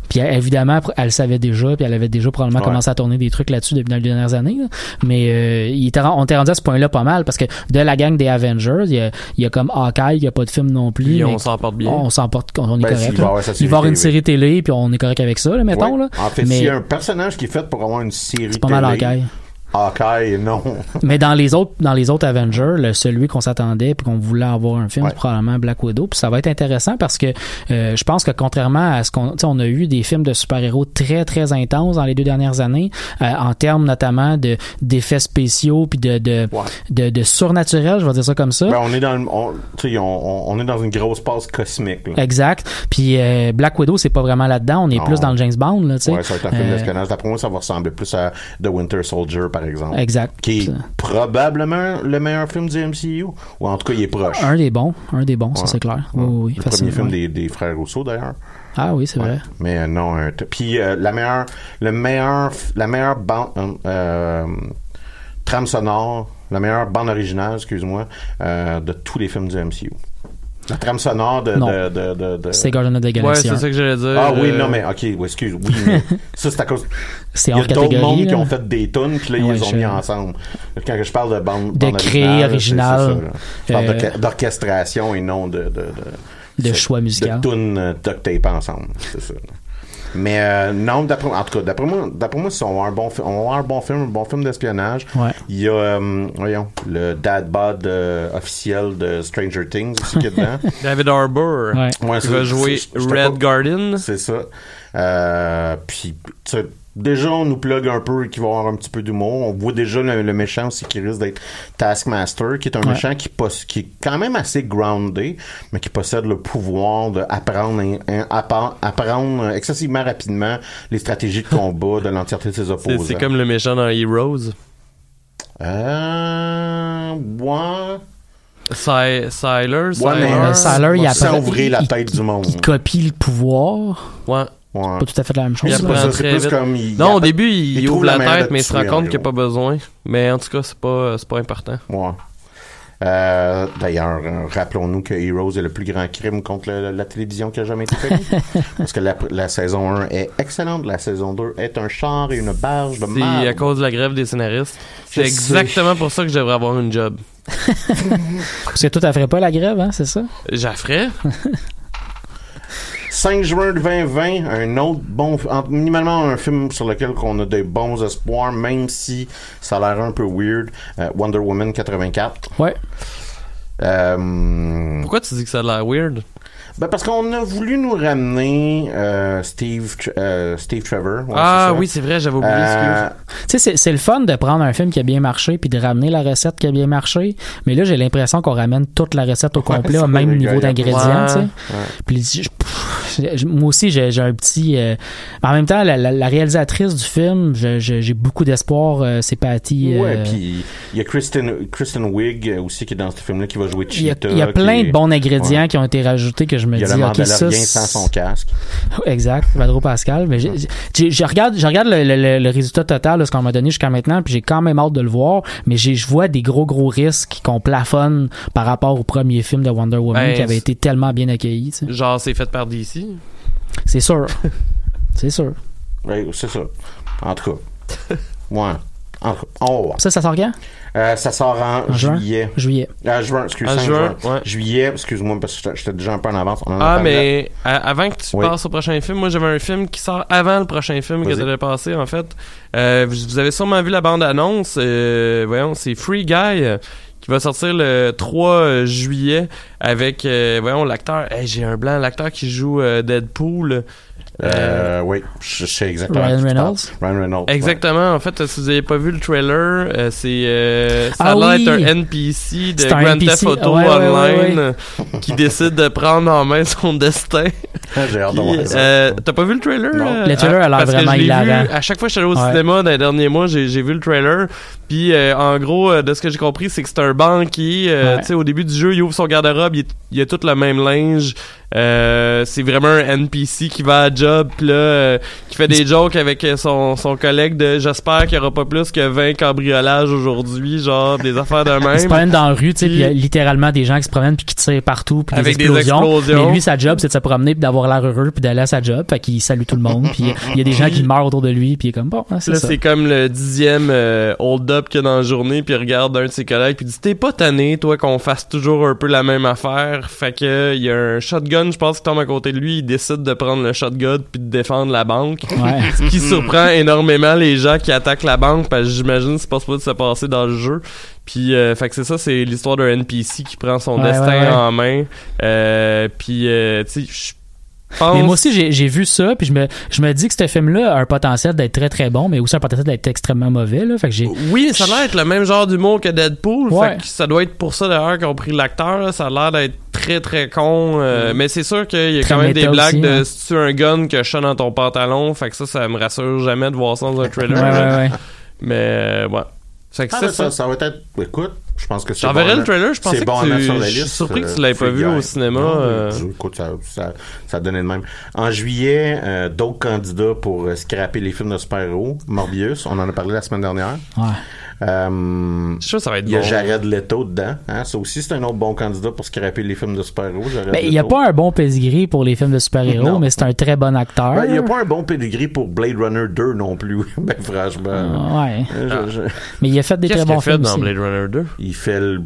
Puis évidemment, elle le savait déjà, puis elle avait déjà probablement Ouais. commencé à tourner des trucs là-dessus depuis les dernières années. là. Mais euh, il était, on était rendu à ce point-là pas mal parce que de la gang des Avengers, il y a, il y a comme Hawkeye, il n'y a pas de film non plus. Puis mais on s'en porte bien. On s'en porte, on est Ben, correct. s'il va sa il série va y avoir une télé. Série télé, puis on est correct avec ça, là, mettons. Ouais. Là. En fait, mais s'il y a un personnage qui est fait pour avoir une série c'est pas mal télé, Hawkeye. Non. Mais dans les autres, dans les autres Avengers, le, celui qu'on s'attendait puis qu'on voulait avoir un film, Ouais. c'est probablement Black Widow. Puis ça va être intéressant parce que euh, je pense que contrairement à ce qu'on, on a eu des films de super-héros très très intenses dans les deux dernières années, euh, en termes notamment de d'effets spéciaux puis de de, Ouais. de de surnaturel, je vais dire ça comme ça. Ben, on est dans, le- on, on, est dans une grosse passe cosmique. là. Exact. Puis euh, Black Widow, c'est pas vraiment là-dedans. On est Non. plus dans le James Bond, là, tu sais. Ouais, ça va être un film d'espionnage. D'après moi, ça va ressembler plus à The Winter Soldier, par exemple. Exact. Qui est probablement le meilleur film du MCU. Ou en tout cas, il est proche. Un des bons, un des bons, ça Ouais. c'est clair. Ouais. Oui, oui, le premier film des, des frères Rousseau, d'ailleurs. Ah oui, c'est vrai. Mais euh, non, un puis euh, la meilleure, le meilleur, la meilleure bande, euh, trame sonore, la meilleure bande originale, excuse-moi, de tous les films du MCU. La trame sonore de, de, de, de, de- C'est Guardian of the Ouais, Galaxy. c'est ça que j'allais dire. Ah oui, euh, non, mais ok, oui, excuse, oui, mais ça c'est à cause. C'est Il y a hors d'autres catégorie. mondes qui ont fait des tunes, puis là, ils les ont je- mis ensemble. Quand je parle de bande, De bande créer originale, original, c'est- c'est ça, là. Je parle euh, d'orche- d'orchestration et non de... De, de, De c'est- choix musical. De tunes euh, duct tape ensemble, c'est ça. Mais euh, non, d'après en tout cas, d'après moi, d'après moi, si on va avoir un bon, on va avoir un bon film, un bon film d'espionnage. Ouais. Il y a, euh, voyons, le dad bod euh, officiel de Stranger Things aussi qui est dedans. David Harbour. Ouais. Ouais, Qui va jouer Red pas- Guardian. c'est ça. Euh, puis, tu sais, déjà, on nous plug un peu qu'il va y avoir un petit peu d'humour. On voit déjà le, le méchant aussi qui risque d'être Taskmaster, qui est un Ouais. méchant qui, poss- qui est quand même assez groundé, mais qui possède le pouvoir d'apprendre apprendre, apprendre excessivement rapidement les stratégies de combat de l'entièreté de ses opposants. c'est comme le méchant dans Heroes. Euh, ouais. Sy- Syler, Ouais, mais Syler, il apparaît- ouvrir la il- tête du monde. Il copie le pouvoir. Ouais. Ouais. Pas tout à fait la même chose. Ça, c'est plus comme il- non, il au début, il, il trouve ouvre la tête, mais il se rend compte qu'il n'y a pas besoin. Mais en tout cas, c'est pas, c'est pas important. Ouais. Euh, D'ailleurs, euh, rappelons-nous que Heroes est le plus grand crime contre le- la télévision qui a jamais été commis. Parce que la, la saison 1 est excellente, la saison 2 est un char et une barge de C'est à cause de la grève des scénaristes. Je C'est exactement pour ça que je devrais avoir une job. Parce que toi, t'as ferais pas la grève, hein, c'est ça? J'affrais. 5 juin 2020, un autre bon, en- minimalement un film sur lequel on a des bons espoirs, même si ça a l'air un peu weird. euh, Wonder Woman 84. Ouais. Euh, Pourquoi tu dis que ça a l'air weird? ben parce qu'on a voulu nous ramener euh, Steve, euh, Steve Trevor. ouais, ah oui, c'est vrai, j'avais oublié. Euh, excuse. Tu sais, c'est- c'est le fun de prendre un film qui a bien marché puis de ramener la recette qui a bien marché. Mais là, j'ai l'impression qu'on ramène toute la recette au complet au même niveau d'ingrédients. Puis je- moi aussi, j'ai j'ai un petit... euh, En même temps, la, la- la réalisatrice du film, j'ai beaucoup d'espoir. euh, c'est Patty... Ouais, euh, puis il y a Kristen, Kristen Wiig aussi qui est dans ce film-là qui va jouer il y a, Cheetah. il y a qui plein est- de bons ingrédients ouais. qui ont été rajoutés que je me Il y a dis, le ok, ça, Mandalorien sans son casque. Exact, Vadro Pascal. Mais j'ai- j'ai- je regarde, je regarde le, le- le résultat total de ce qu'on m'a donné jusqu'à maintenant, puis j'ai quand même hâte de le voir. Mais j'ai- je vois des gros gros risques qu'on plafonne par rapport au premier film de Wonder Woman Ben, qui avait été tellement bien accueilli. tu sais. Genre, c'est fait par DC. C'est sûr, c'est sûr. Ouais, c'est ça. En tout cas. Ouais. En tout cas, on va voir. Ça, ça sort quand? Euh, ça sort en, En juin? juillet. Juillet. Ah, juin, excuse-moi. En juin, ouais. Juillet, excuse-moi, parce que j'étais- déjà un peu en avance. On en a Ah, mais à- avant que tu Oui. passes au prochain film, moi j'avais un film qui sort avant le prochain film que tu allais passer en fait. Euh, vous vous avez sûrement vu la bande-annonce. euh, voyons, c'est Free Guy euh, qui va sortir le 3 juillet avec, euh, voyons, l'acteur. Hey, J'ai un blanc, l'acteur qui joue euh, Deadpool. Euh, oui, je sais exactement. Ryan Reynolds? Ryan Reynolds. Exactement. En fait, si vous avez pas vu le trailer, euh, c'est euh, ça Ah a l'air oui! d'être un NPC de un Grand Theft Auto ouais, ouais, ouais, Online ouais. euh, qui décide de prendre en main son destin. Ouais. J'ai hâte de voir ça. euh, T'as pas vu le trailer? Non. euh, Le trailer a l'air parce que vraiment je l'ai hilarant. vu à chaque fois que je suis allé au Ouais. cinéma dans les derniers mois, j'ai j'ai vu le trailer. Puis euh, en gros, euh, de ce que j'ai compris, c'est que c'est un banquier. euh, Ouais. Tu sais, au début du jeu, il ouvre son garde-robe, il, il a tout le même linge. Euh, c'est vraiment un NPC qui va à job, puis là, euh, qui fait des jokes avec euh, son, son collègue de j'espère qu'il y aura pas plus que 20 cambriolages aujourd'hui, genre des affaires de même. Il se promène dans la rue, tu sais, Puis- puis il y a littéralement des gens qui se promènent puis qui tirent partout, puis Avec des des explosions. explosions. Mais lui, sa job, c'est de se promener puis d'avoir l'air heureux puis d'aller à sa job, fait qu'il salue tout le monde, puis il y a des gens qui meurent autour de lui, puis il est comme bon, hein, c'est Là, c'est comme le dixième euh, hold-up qu'il y a dans la journée, puis il regarde un de ses collègues, puis il dit T'es pas tanné, toi, qu'on fasse toujours un peu la même affaire. Fait que il y a un shotgun, je pense, qui tombe à côté de lui, il décide de prendre le shotgun puis de défendre la banque. Ouais. Ce qui surprend énormément les gens qui attaquent la banque, parce que j'imagine c'est pas supposé se passer dans le jeu. Puis, euh, fait que c'est ça, c'est l'histoire d'un NPC qui prend son Ouais, destin ouais, ouais. en main. Euh, puis, euh, tu sais, Mais moi aussi, j'ai vu ça, puis je me, je me dis que ce film-là a un potentiel d'être très très bon, mais aussi un potentiel d'être extrêmement mauvais. Là. Fait que j'ai. Oui, ça a l'air d'être le même genre d'humour que Deadpool. Ouais. Fait que ça doit être pour ça d'ailleurs qu'ils ont pris l'acteur. Ça a l'air d'être très très con. euh, Mais c'est sûr qu'il y a Très quand même des blagues aussi, de hein. si tu as un gun que je dans ton pantalon. Fait que ça, ça me rassure jamais de voir ça dans un trailer. ouais, là. ouais. Mais ouais. Fait que Ah, c'est ça. ça, ça va être. Écoute, je pense que c'est. J'enverrai bon à le trailer, je c'est pensais bon que mettre tu- sur la je suis liste, surpris que euh, tu l'avais pas vu au cinéma, Non, euh. Écoute, ça, ça, ça donnait de même. En juillet, euh, d'autres candidats pour euh, scraper les films de super-héros. Morbius, on en a parlé la semaine dernière. Ouais. Euh, Je suis sûr que ça va être il y a bon. Jared Leto dedans. Hein? Ça aussi, c'est un autre bon candidat pour scraper les films de super-héros. Ben, il n'y a pas un bon pedigree pour les films de super-héros, Non. mais c'est un très bon acteur. Ben, il n'y a pas un bon pedigree pour Blade Runner 2 non plus. ben, franchement. Ouais. Euh, je- je- Mais il a fait des Qu'est-ce très qu'il a bons fait films dans aussi. Blade Runner 2 Il fait le,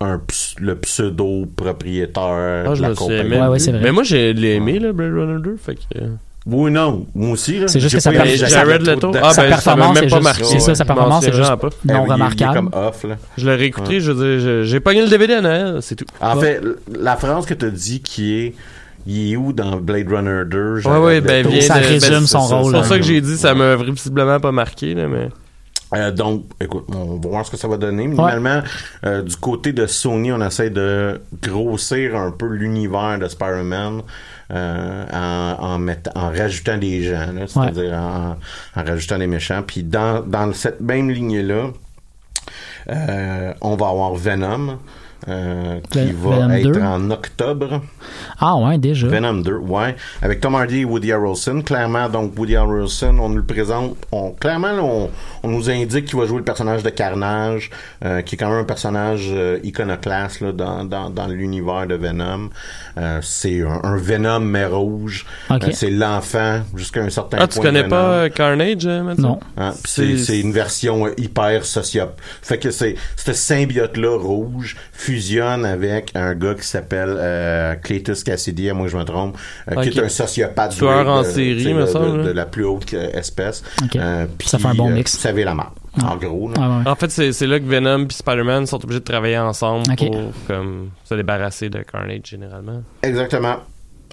un, ps- le pseudo-propriétaire Ah, de je la me souviens compagnie. Ouais, ouais, c'est vrai. Mais moi, j'ai l'ai aimé, là, Blade Runner 2. Fait que. euh, Oui, non. Moi aussi. C'est juste que sa Jared Leto. Ah, Sa ben, performance ça m'a même pas juste- marqué. c'est ça, sa Je performance est souviens juste pas. Eh oui, non il est- il est remarquable. comme off, là. Je l'ai réécouté, je veux dire, j'ai- pogné le DVD à Noël, c'est tout. En Ouais. fait, la phrase que tu as dit qui est il est où dans Blade Runner 2 Ouais, Jared ouais, ben, vient Ça de- résume ben, son c'est- rôle, C'est pour hein. ça que j'ai dit, ça m'a visiblement pas marqué, là, mais. Euh, donc, écoute, on va voir ce que ça va donner. Minimalement, euh, du côté de Sony, on essaie de grossir un peu l'univers de Spider-Man euh, en, en, mettant- en rajoutant des gens, là, c'est-à-dire en, en rajoutant des méchants. Puis dans, dans cette même ligne-là, euh, on va avoir Venom. Euh, qui Ven- va Venom être 2. en octobre. Ah ouais, déjà. Venom 2, ouais. Avec Tom Hardy et Woody Harrelson. Clairement, donc, Woody Harrelson, on nous le présente. On, clairement, là, on, on nous indique qu'il va jouer le personnage de Carnage, euh, qui est quand même un personnage euh, iconoclaste là, dans, dans, dans l'univers de Venom. Euh, c'est un, un Venom, mais rouge. Ok. Euh, c'est l'enfant jusqu'à un certain Ah, point. tu connais pas Carnage, euh, Mathieu? Non. Hein, pis c'est, une version hyper sociop. Fait que c'est ce symbiote-là rouge fusionne avec un gars qui s'appelle euh, Cletus Cassidy, à moi je me trompe, euh, qui est un sociopathe Tueur de- en de- série, me de, semble, de- là. de la plus haute euh, espèce. Euh, Ça fait un bon mix. Savez la marque, en gros. là. Ah ouais. En fait, c'est là que Venom et Spider-Man sont obligés de travailler ensemble pour comme, se débarrasser de Carnage généralement. Exactement.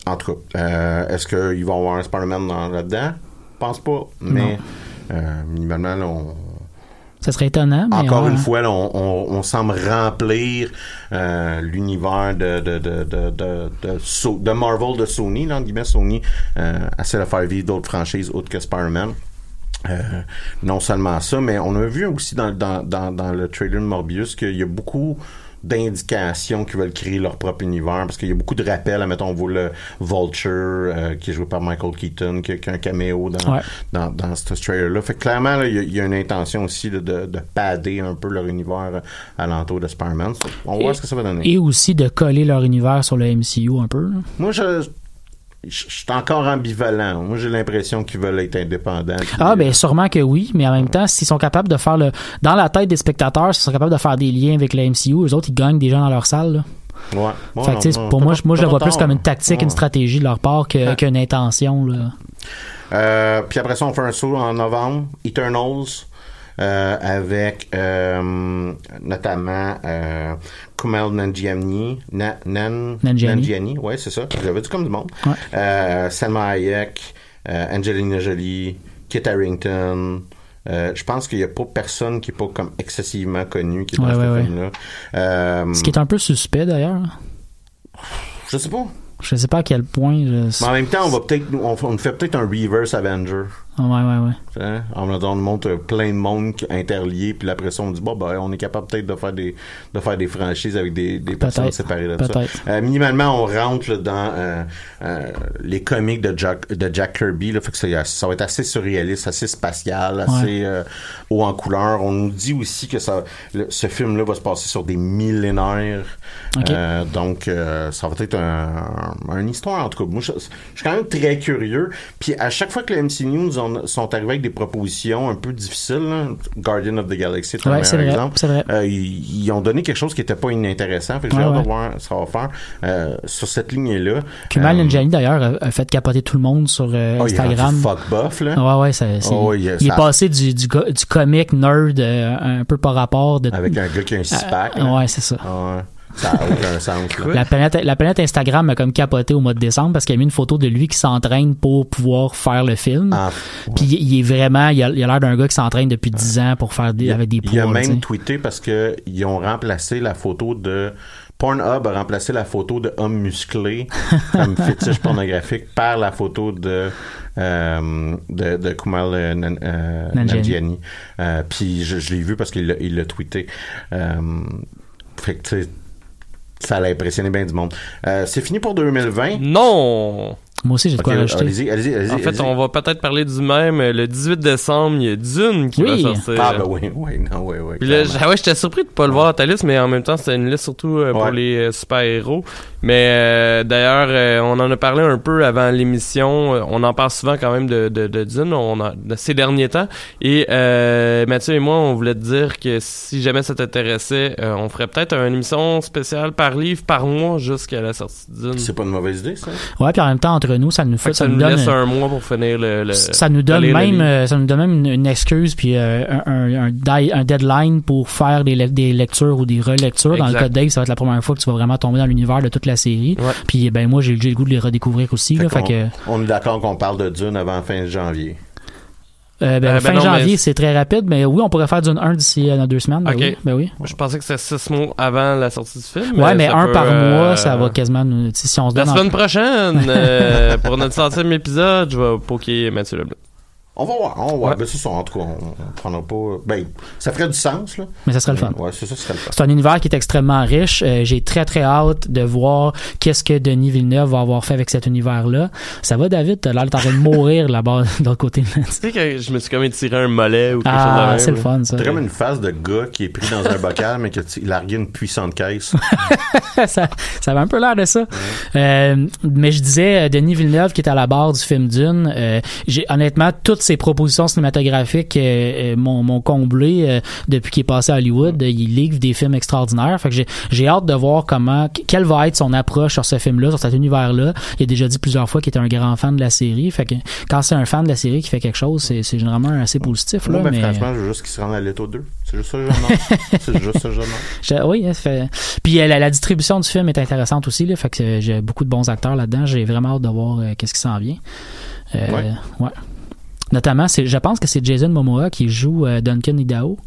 En tout cas, euh, est-ce qu'ils vont avoir un Spider-Man dans- là-dedans? Je pense pas. Mais euh, minimalement, là, on, Ça serait étonnant, mais Encore ouais. une fois, là, on, on, on semble remplir euh, l'univers de, de, de, de, de, Marvel, de Sony, là, guillemets, Sony, euh, essaie de faire vivre d'autres franchises autres que Spider-Man. Euh, non seulement ça, mais on a vu aussi dans, dans, dans, dans le trailer de Morbius qu'il y a beaucoup d'indications qui veulent créer leur propre univers parce qu'il y a beaucoup de rappels. Mettons, on voit le Vulture euh, qui est joué par Michael Keaton qui, a- qui a un caméo dans, Ouais. dans, dans ce trailer-là. Fait que clairement, là, il y, a- il y a une intention aussi de, de, de padder un peu leur univers alentour de Spider-Man. On va voir ce que ça va donner. Et aussi de coller leur univers sur le MCU un peu. là. Moi, je, je suis encore ambivalent. Moi, j'ai l'impression qu'ils veulent être indépendants. Ah, euh, ben sûrement que oui, mais en même temps, s'ils sont capables de faire le. Dans la tête des spectateurs, s'ils sont capables de faire des liens avec le MCU, eux autres, ils gagnent des gens dans leur salle. là. Ouais. Fait que, non, pour moi, pas- moi, je le vois plus comme une tactique, Ouais. une stratégie de leur part Ouais. qu'une intention. Là. Euh, puis après ça, on fait un saut en novembre, Eternals, euh, avec euh, notamment euh, Kumail Nanjiani, Na- Nan, Nanjiani. ouais, c'est ça. J'avais dit comme du monde. Ouais. Euh, Salma Hayek, euh, Angelina Jolie, Kit Harington. Euh, je pense qu'il n'y a pas personne qui n'est pas comme excessivement connu qui est dans Ouais, ce ouais, ouais. film-là. Ce qui est un peu suspect d'ailleurs. Je sais pas. Je sais pas à quel point. je- Mais en même temps, on va peut-être, on, on fait peut-être un reverse Avenger. Ouais, ouais, ouais. Tu sais, On, montre plein de monde qui- interlié, puis après ça, on dit, bon, ben, on est capable peut-être de faire des, de faire des franchises avec des, des personnes séparées de ça. Euh, minimalement, on rentre là, dans euh, euh, les comics de Jack, de Jack Kirby, là, fait que ça, ça va être assez surréaliste, assez spatial, assez euh, haut en couleur. On nous dit aussi que ça, le- ce film-là va se passer sur des millénaires. Euh, donc, euh, ça va être un, un- une histoire, en tout cas. Moi, je, je suis quand même très curieux. Puis, à chaque fois que le MCU nous en- sont arrivés avec des propositions un peu difficiles, là, Guardian of the Galaxy un Ouais, vrai, exemple. c'est vrai. Euh, ils, ils ont donné quelque chose qui n'était pas inintéressant. Fait que j'ai hâte de voir ce qu'on va faire euh, sur cette ligne-là. Kumal Euh, Nanjiani d'ailleurs a, fait capoter tout le monde sur euh, oh, il Instagram. fuck buff, là. Ouais, ouais, ça- c'est- Oh, il- il est passé du, du, go- du comic nerd un peu par rapport de. Avec un gars qui a un six-pack. là. Ouais, c'est ça. Ah ouais. Ça n'a aucun sens. là. La planète, la planète Instagram a comme capoté au mois de décembre parce qu'il a mis une photo de lui qui s'entraîne pour pouvoir faire le film. Ah, Puis il, il est vraiment, il a l'air d'un gars qui s'entraîne depuis 10 ans pour faire des, avec des poids. Il a même tweeté parce que ils ont remplacé la photo de Pornhub a remplacé la photo de homme musclé comme fétiche pornographique par la photo de euh, de, de Kumail euh, euh, Nanjiani. Euh, Puis je, je l'ai vu parce qu'il l'a- il l'a tweeté. Euh, fait que tu sais, ça allait impressionner bien du monde. Euh, c'est fini pour 2020. Non! Moi aussi, j'ai de quoi Ok, rajouter. allez-y, allez-y, allez-y. En fait, allez-y. on va peut-être parler du même. Le 18 décembre, il y a Dune qui Oui. va sortir. Ah ben oui, oui, non, oui, oui. Puis là, ah ouais, j'étais surpris de pas le voir à ta liste, mais en même temps, c'était une liste surtout euh, pour Ouais. les euh, super-héros. Mais euh, d'ailleurs, euh, on en a parlé un peu avant l'émission. Euh, On en parle souvent quand même de, de, de Dune on a, de ces derniers temps. Et euh, Mathieu et moi, on voulait te dire que si jamais ça t'intéressait, euh, on ferait peut-être une émission spéciale par livre par mois jusqu'à la sortie de Dune. C'est pas une mauvaise idée, ça. Ouais, puis en même temps, entre nous, ça nous Fait ça, ça nous nous donne. laisse un mois pour finir le... le- ça nous donne même euh, ça nous donne même une, une excuse puis euh, un, un, un deadline pour faire des, le- des lectures ou des relectures dans le cas de Dave ça va être la première fois que tu vas vraiment tomber dans l'univers de toute la série Ouais. puis ben moi j'ai le goût de les redécouvrir aussi là, fait qu'on- que On est d'accord qu'on parle de Dune avant fin janvier. euh, ben, Euh, ben fin non, janvier mais- c'est très rapide mais oui on pourrait faire d'une 1 d'ici euh, deux semaines ben oui, ben oui. Je pensais que c'était six mois avant la sortie du film. Ouais, mais un peut, par euh, mois, ça va quasiment nous. Si on se La donne en- semaine prochaine, euh, pour notre centième épisode, je vais poker Mathieu Leblanc. On va voir, on va voir. Ouais. Ben, c'est ça, en tout cas, on, on prendra pas. Ben, ça ferait du sens, là. Mais ça serait le fun. Ouais, c'est ça, ça serait le fun. C'est un univers qui est extrêmement riche. Euh, J'ai très très hâte de voir qu'est-ce que Denis Villeneuve va avoir fait avec cet univers-là. Ça va, David? T'as l'air d'être en train de mourir là-bas de l'autre côté. Tu sais que je me suis comme étiré un mollet ou quelque chose de Ah, même, c'est le fun, ça. C'est comme une face de gars qui est pris dans un bocal, mais qui a largué une puissante caisse. ça, ça avait un peu l'air de ça. Euh, mais je disais, euh, Denis Villeneuve, qui est à la barre du film Dune, euh, j'ai honnêtement, toutes ses propositions cinématographiques euh, euh, m'ont m'ont comblé euh, depuis qu'il est passé à Hollywood. Euh, Il livre des films extraordinaires. Fait que j'ai- j'ai hâte de voir comment, quelle va être son approche sur ce film-là, sur cet univers-là. Il a déjà dit plusieurs fois qu'il était un grand fan de la série. Fait que quand c'est un fan de la série qui fait quelque chose, c'est c'est généralement assez positif. Là, mais, franchement, je veux juste qu'il se rende à l'étau 2. C'est juste ça que je c'est juste ça je oui, ça fait. Puis la, la distribution du film est intéressante aussi. Là, fait que j'ai beaucoup de bons acteurs là-dedans. J'ai vraiment hâte de voir euh, qu'est-ce qui s'en vient. Euh, Ouais. ouais. Notamment, c'est, je pense que c'est Jason Momoa qui joue euh, Duncan Idaho.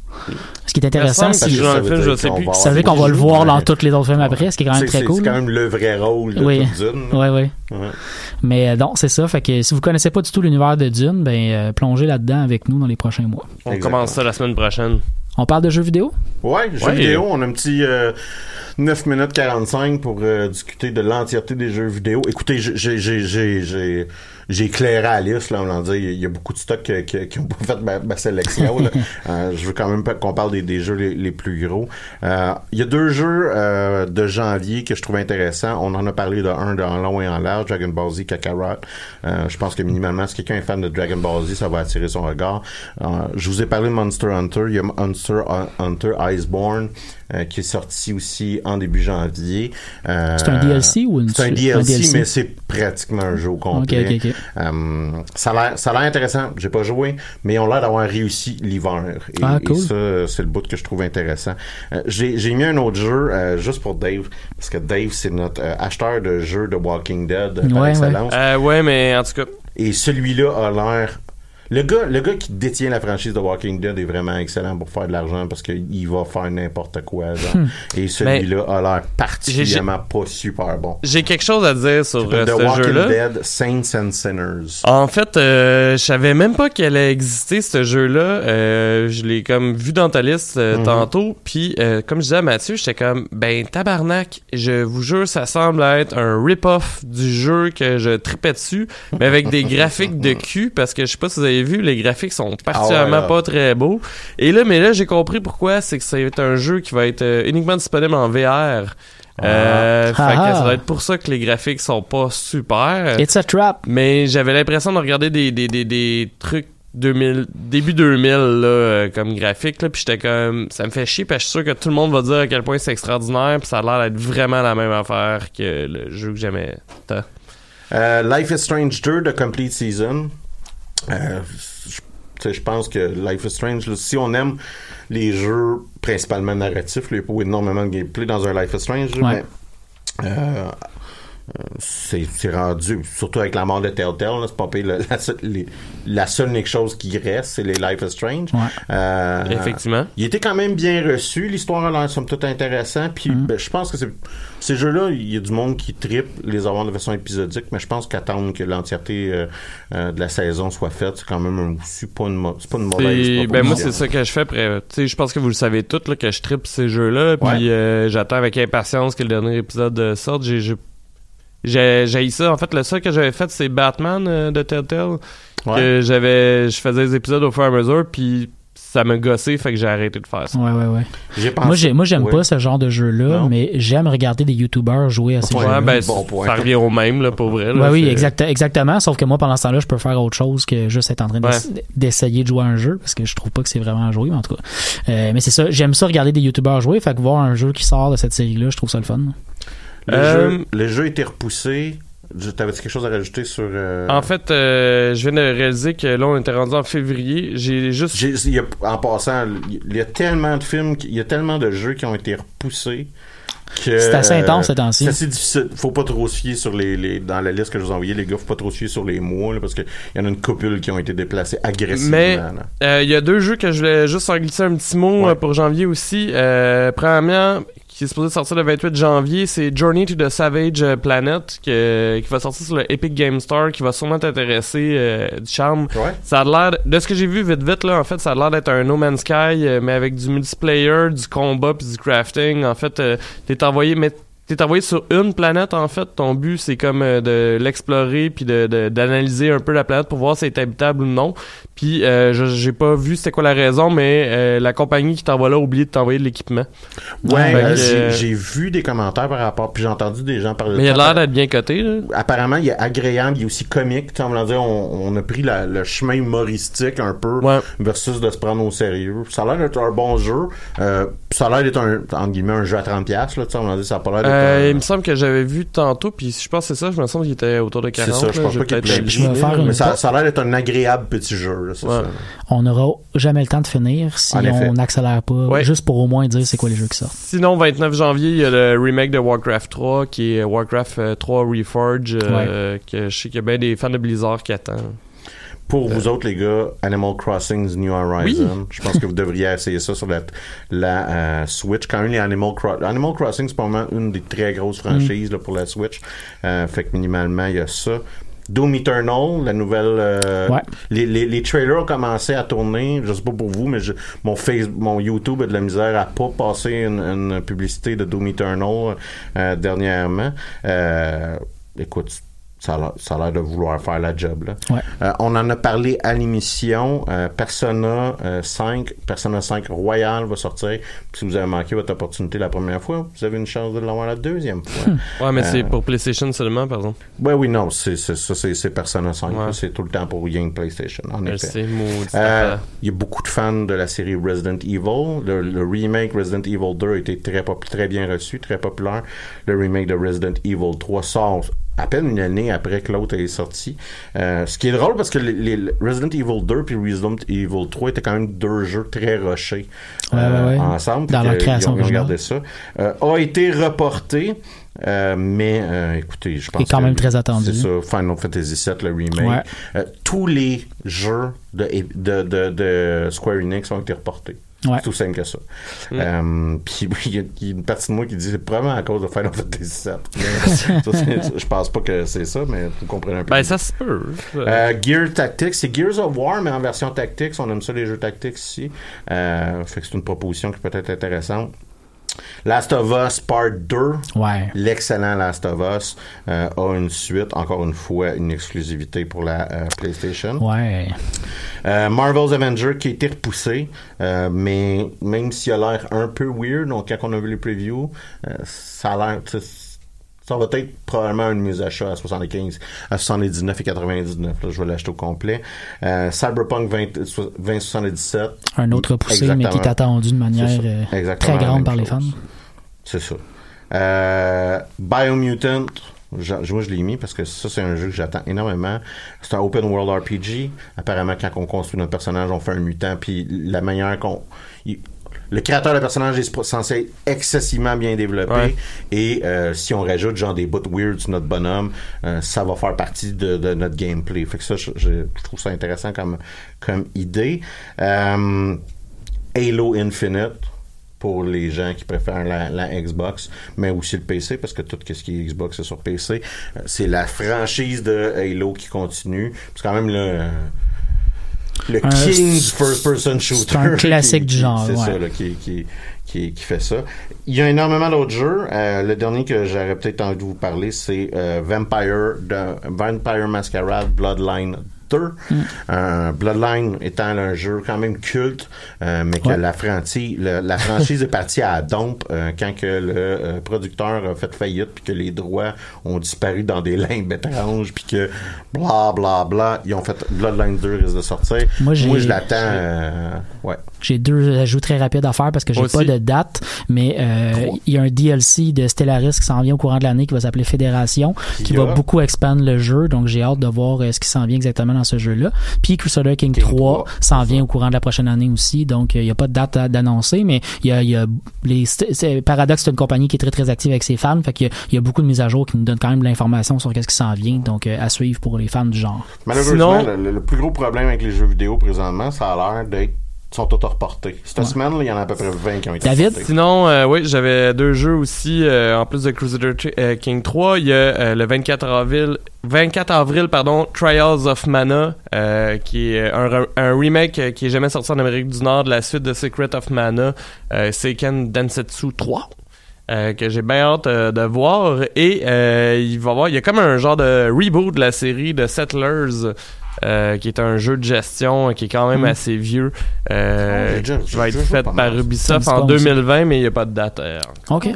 Ce qui est intéressant, c'est qu'il joue dans le film, je sais plus. ça veut dire qu'on va le voir dans tous les autres films après, ce qui est quand même C'est- très cool. C'est quand même le vrai rôle de Oui. Dune. là. Ouais, ouais. Mais euh, non, c'est ça. Fait que si vous connaissez pas du tout l'univers de Dune, ben euh, plongez là-dedans avec nous dans les prochains mois. On Exactement. commence ça la semaine prochaine. On parle de jeux vidéo? Ouais, jeux Ouais. vidéo, on a un petit euh, 9 minutes 45 pour euh, discuter de l'entièreté des jeux vidéo. Écoutez, j'ai j'ai éclairé à la liste là, on va dire, il y a beaucoup de stocks qui, qui, qui ont pas fait ma, ma sélection. là. Euh, je veux quand même qu'on parle des, des jeux les, les plus gros. Euh, Il y a deux jeux euh, de janvier que je trouve intéressants. On en a parlé de un de en long et en large, Dragon Ball Z Kakarot. Euh, je pense que minimalement, si quelqu'un est fan de Dragon Ball Z, ça va attirer son regard. Euh, je vous ai parlé de Monster Hunter. Il y a Monster Hunter Iceborne euh, qui est sorti aussi en début janvier. Euh, C'est un DLC ou une C'est un suite? DLC, Un DLC? mais c'est pratiquement un jeu au complet. Ok, ok, ok. Euh, ça a l'air- ça a l'air intéressant. J'ai pas joué, mais ils ont l'air d'avoir réussi l'hiver. Et, Ah, cool. et ça, c'est le bout que je trouve intéressant. Euh, J'ai j'ai mis un autre jeu euh, juste pour Dave, parce que Dave, c'est notre euh, acheteur de jeux de Walking Dead euh, par Ouais, excellence. Euh, ouais, mais en tout cas, Et celui-là a l'air. Le gars, le gars qui détient la franchise de Walking Dead est vraiment excellent pour faire de l'argent parce qu'il va faire n'importe quoi. genre. Hmm. Et celui-là a l'air particulièrement pas super bon. j'ai quelque chose à dire sur euh, The ce Walking jeu-là. Dead, Saints and Sinners. En fait, euh, je savais même pas qu'elle allait exister ce jeu-là. Euh, je l'ai comme vu dans ta liste euh, Mhm. tantôt. Puis, euh, comme je disais à Mathieu, j'étais comme, ben tabarnak, je vous jure, ça semble être un rip-off du jeu que je tripais dessus, mais avec des graphiques de cul, parce que je sais pas si vous avez vu, les graphiques sont particulièrement Ah ouais, là. pas très beaux. Et là, mais là, j'ai compris pourquoi. C'est que ça va être un jeu qui va être euh, uniquement disponible en VR. Euh, fait que Ah. ça doit être pour ça que les graphiques sont pas super. It's a trap. Mais j'avais l'impression de regarder des, des, des, des trucs 2000, début 2000 là, euh, comme graphique là, puis j'étais comme ça me fait chier parce que je suis sûr que tout le monde va dire à quel point c'est extraordinaire puis ça a l'air d'être vraiment la même affaire que le jeu que j'aimais tant. Euh, Life is Strange 2 de Complete Season. Euh, je- pense que Life is Strange, là, si on aime les jeux principalement narratifs, il n'y a énormément de gameplay dans un Life is Strange, Ouais. mais euh, c'est c'est rendu, surtout avec la mort de Telltale, là, c'est pas pire, la, la, seule- les- la seule unique chose qui reste, c'est les Life is Strange. Ouais. Euh, Effectivement. il était quand même bien reçu. L'histoire a l'air somme toute intéressant. Puis Mm-hmm. ben, je pense que c'est ces jeux-là, il y a du monde qui tripe les avoir de façon épisodique, mais je pense qu'attendre que l'entièreté euh, euh, de la saison soit faite, c'est quand même un, c'est pas une, mo- c'est pas une mauvaise C'est- ben moi c'est ça que je fais je pense que vous le savez tous là, que je tripe ces jeux là puis Ouais. euh, j'attends avec impatience que le dernier épisode euh, sorte j'ai j'ai ça en fait le seul que j'avais fait c'est Batman euh, de Telltale Ouais. que j'avais je faisais des épisodes au fur et à mesure puis ça me gossait fait que j'ai arrêté de faire ça Ouais, ouais, ouais. J'ai pensé- Moi, j'ai, moi, j'aime Ouais. pas ce genre de jeu-là, mais j'aime regarder des YouTubers jouer à ces Ouais, jeux-là. Ouais, ben, bon point. ça revient au même, là, pour vrai. là. Ouais, oui, exact, exactement. Sauf que moi, pendant ce temps-là, je peux faire autre chose que juste être en train d'ess- d'essayer de jouer à un jeu, parce que je trouve pas que c'est vraiment à jouer, mais en tout cas. Euh, mais c'est ça, j'aime ça regarder des YouTubers jouer, fait que voir un jeu qui sort de cette série-là, je trouve ça le fun. Le, Euh, jeu, le jeu était repoussé. Je- T'avais quelque chose à rajouter sur. euh, En fait, euh, je viens de réaliser que là, on était rendu en février. J'ai juste. y a- en passant, il y a tellement de films, il y a tellement de jeux qui ont été repoussés. que, C'est assez intense ces temps-ci. C'est assez difficile. Faut pas trop se fier sur les, les- dans la liste que je vous ai envoyée, les gars, faut pas trop se fier sur les mois, là, parce qu'il y en a une copule qui ont été déplacés agressivement. Mais euh, il y a deux jeux que je voulais juste en glisser un petit mot Ouais. euh, pour janvier aussi. Euh, premièrement, qui est supposé sortir le 28 janvier, c'est Journey to the Savage Planet, qui, qui va sortir sur le Epic Game Store, qui va sûrement t'intéresser, euh, du charme. Ouais. Ça a l'air, de ce que j'ai vu vite vite, là, en fait, ça a l'air d'être un No Man's Sky, euh, mais avec du multiplayer, du combat puis du crafting. En fait, euh, t'es envoyé, mais t'es envoyé sur une planète, en fait. Ton but, c'est comme euh, de l'explorer puis de, de- d'analyser un peu la planète pour voir si elle est habitable ou non. Puis, euh, j'ai pas vu c'était quoi la raison, mais euh, la compagnie qui t'envoie là a oublié de t'envoyer de l'équipement. Ouais, j'ai vu des commentaires par rapport, puis j'ai entendu des gens parler de Mais il a l'air d'être bien coté, là. Apparemment, il est agréable, il est aussi comique. On, va dire, on, on a pris la- le chemin humoristique un peu Ouais. versus de se prendre au sérieux. Ça a l'air d'être un bon jeu. Ça a l'air d'être un, entre guillemets, un jeu à 30$. Là, tu sais, on va dire, ça a pas l'air Euh, un- il me semble que j'avais vu tantôt, puis je pense que c'est ça, je me semble qu'il était autour de 40. C'est ça, je pense pas qu'il mais ça, a l'air d'être un agréable petit jeu. là, c'est Ouais. ça. On n'aura jamais le temps de finir si on n'accélère pas, Ouais. juste pour au moins dire c'est quoi les jeux qui sortent. Sinon, 29 janvier, il y a le remake de Warcraft 3, qui est Warcraft euh, 3 Reforge, euh, que je sais qu'il y a bien des fans de Blizzard qui attendent. Pour vous autres, les gars, Animal Crossing New Horizon. Je pense que vous devriez essayer ça sur la, la euh, Switch. Quand même, les Animal, Cro- Animal Crossing, c'est probablement une des très grosses franchises là, pour la Switch. Euh, fait que minimalement, il y a ça. Doom Eternal, la nouvelle. euh, Ouais. les, les, les trailers ont commencé à tourner. Je sais pas pour vous, mais je- mon face, mon YouTube a de la misère à pas passer une, une publicité de Doom Eternal euh, dernièrement. Euh, écoute, ça a l'air- ça a l'air de vouloir faire la job. Là. Ouais. Euh, on en a parlé à l'émission. Euh, Persona euh, 5, Persona 5 Royal va sortir. Si vous avez manqué votre opportunité la première fois, vous avez une chance de l'avoir la deuxième fois. Ouais, mais Euh, c'est pour PlayStation seulement, par exemple. Ouais, oui, non, c'est c'est- ça, c'est c'est Persona 5. Ouais. là. C'est tout le temps pour Game PlayStation, en effet. Euh. Il y a beaucoup de fans de la série Resident Evil. Le, le remake Resident Evil 2 a été très, pop- très bien reçu, très populaire. Le remake de Resident Evil 3 sort à peine une année après que l'autre est sorti. Euh, ce qui est drôle parce que les, les- Resident Evil 2 puis Resident Evil 3 étaient quand même deux jeux très rushés euh, ouais, ouais. ensemble. Dans leur création regardé ça. Euh, a été reporté. euh, mais euh, écoutez, je pense Et quand que même très attendu. C'est ça, Final Fantasy VII, le remake. Ouais. Euh, tous les jeux de, de, de, de Square Enix ont été reportés. Ouais. C'est tout simple que ça. Mm. Euh, puis il y, a- il y a une partie de moi qui dit c'est probablement à cause de Final Fantasy VII. Je pense pas que c'est ça, mais vous comprenez un peu. Ben, ça se peut. Euh, Gear Tactics, c'est Gears of War, mais en version Tactics. On aime ça, les jeux Tactics ici. Euh, fait que c'est une proposition qui peut être intéressante. Last of Us Part 2. Ouais. L'excellent Last of Us euh, a une suite, encore une fois, une exclusivité pour la euh, PlayStation. Ouais. Euh, Marvel's Avenger qui a été repoussé, mais même s'il a l'air un peu weird, donc quand on a vu les previews, ça a l'air... Ça va être probablement une mise à chat à 75, à 79 et 99. Là, je vais l'acheter au complet. Euh, Cyberpunk 20, 2077. Un autre repoussé, mais qui est attendu de manière euh, très grande par les fans. C'est ça. Euh, Biomutant, je- moi je l'ai mis parce que ça c'est un jeu que j'attends énormément. C'est un open world RPG. Apparemment quand on construit notre personnage, on fait un mutant puis la manière qu'on il- le créateur de personnage est censé être excessivement bien développé Ouais. et euh, si on rajoute genre des bouts weird sur notre bonhomme, euh, ça va faire partie de, de notre gameplay. Fait que ça, je, je trouve ça intéressant comme comme idée. Euh, Halo Infinite pour les gens qui préfèrent la, la Xbox, mais aussi le PC, parce que tout ce qui est Xbox c'est sur PC. Euh, C'est la franchise de Halo qui continue. C'est quand même le, le Un- King's First Person Shooter. c'est un classique qui- du genre, C'est ouais. ça, là, qui, qui, qui, qui fait ça. Il y a énormément d'autres jeux. Euh, le dernier que j'aurais peut-être envie de vous parler, c'est euh, Vampire, de, Vampire Masquerade Bloodline 2. Mm. Euh, Bloodline étant un jeu quand même culte, euh, mais que Ouais. la, franchise, la, la franchise est partie à la dompe euh, quand que le producteur a fait faillite puis que les droits ont disparu dans des limbes étranges puis que bla bla bla ils ont fait Bloodline 2 risque de sortir. Moi, je l'attends euh, ouais. J'ai deux ajouts très rapides à faire parce que j'ai pas de date, mais euh, il y a un DLC de Stellaris qui s'en vient au courant de l'année qui va s'appeler Fédération, qui va beaucoup expandre le jeu, donc j'ai hâte de voir euh, ce qui s'en vient exactement dans ce jeu-là. Puis Crusader King, King 3 3, s'en vient au courant de la prochaine année aussi, donc euh, il y a pas de date à- d'annoncer, mais il y a, il y a les Paradox c'est une compagnie qui est très très active avec ses fans, fait qu'il y a, il y a beaucoup de mises à jour qui nous donnent quand même de l'information sur qu'est-ce qui s'en vient, donc euh, à suivre pour les fans du genre. Malheureusement, Sinon- le, le plus gros problème avec les jeux vidéo présentement, ça a l'air d'être sont tous reportés. Cette semaine, il y en a à peu près 20 qui ont été David? reportés. Sinon, euh, oui, j'avais deux jeux aussi. euh, en plus de Crusader euh, King 3, il y a euh, le 24 avril, 24 avril, pardon, Trials of Mana, euh, qui est un, re- un remake qui est jamais sorti en Amérique du Nord de la suite de Secret of Mana, euh, Seiken Densetsu 3. euh, que j'ai bien hâte euh, de voir et euh, il va y avoir il y a comme un genre de reboot de la série de Settlers euh, qui est un jeu de gestion qui est quand même Mm. assez vieux euh, Oh, j'ai déjà- qui va être fait par. Ubisoft en dit pas, 2020 mais il n'y a pas de date euh, OK.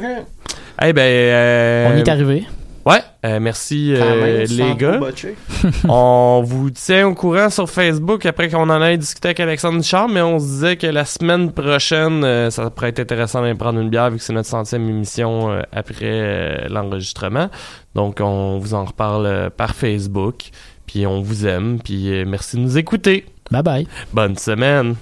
Eh ben euh, On y est arrivé. ouais euh, merci euh, les gars on vous tient au courant sur Facebook après qu'on en ait discuté avec Alexandre Duchamp, mais on se disait que la semaine prochaine, euh, ça pourrait être intéressant d'aller prendre une bière vu que c'est notre centième émission euh, après euh, l'enregistrement. Donc on vous en reparle euh, par Facebook. Puis on vous aime. Puis euh, merci de nous écouter. Bye bye. Bonne semaine.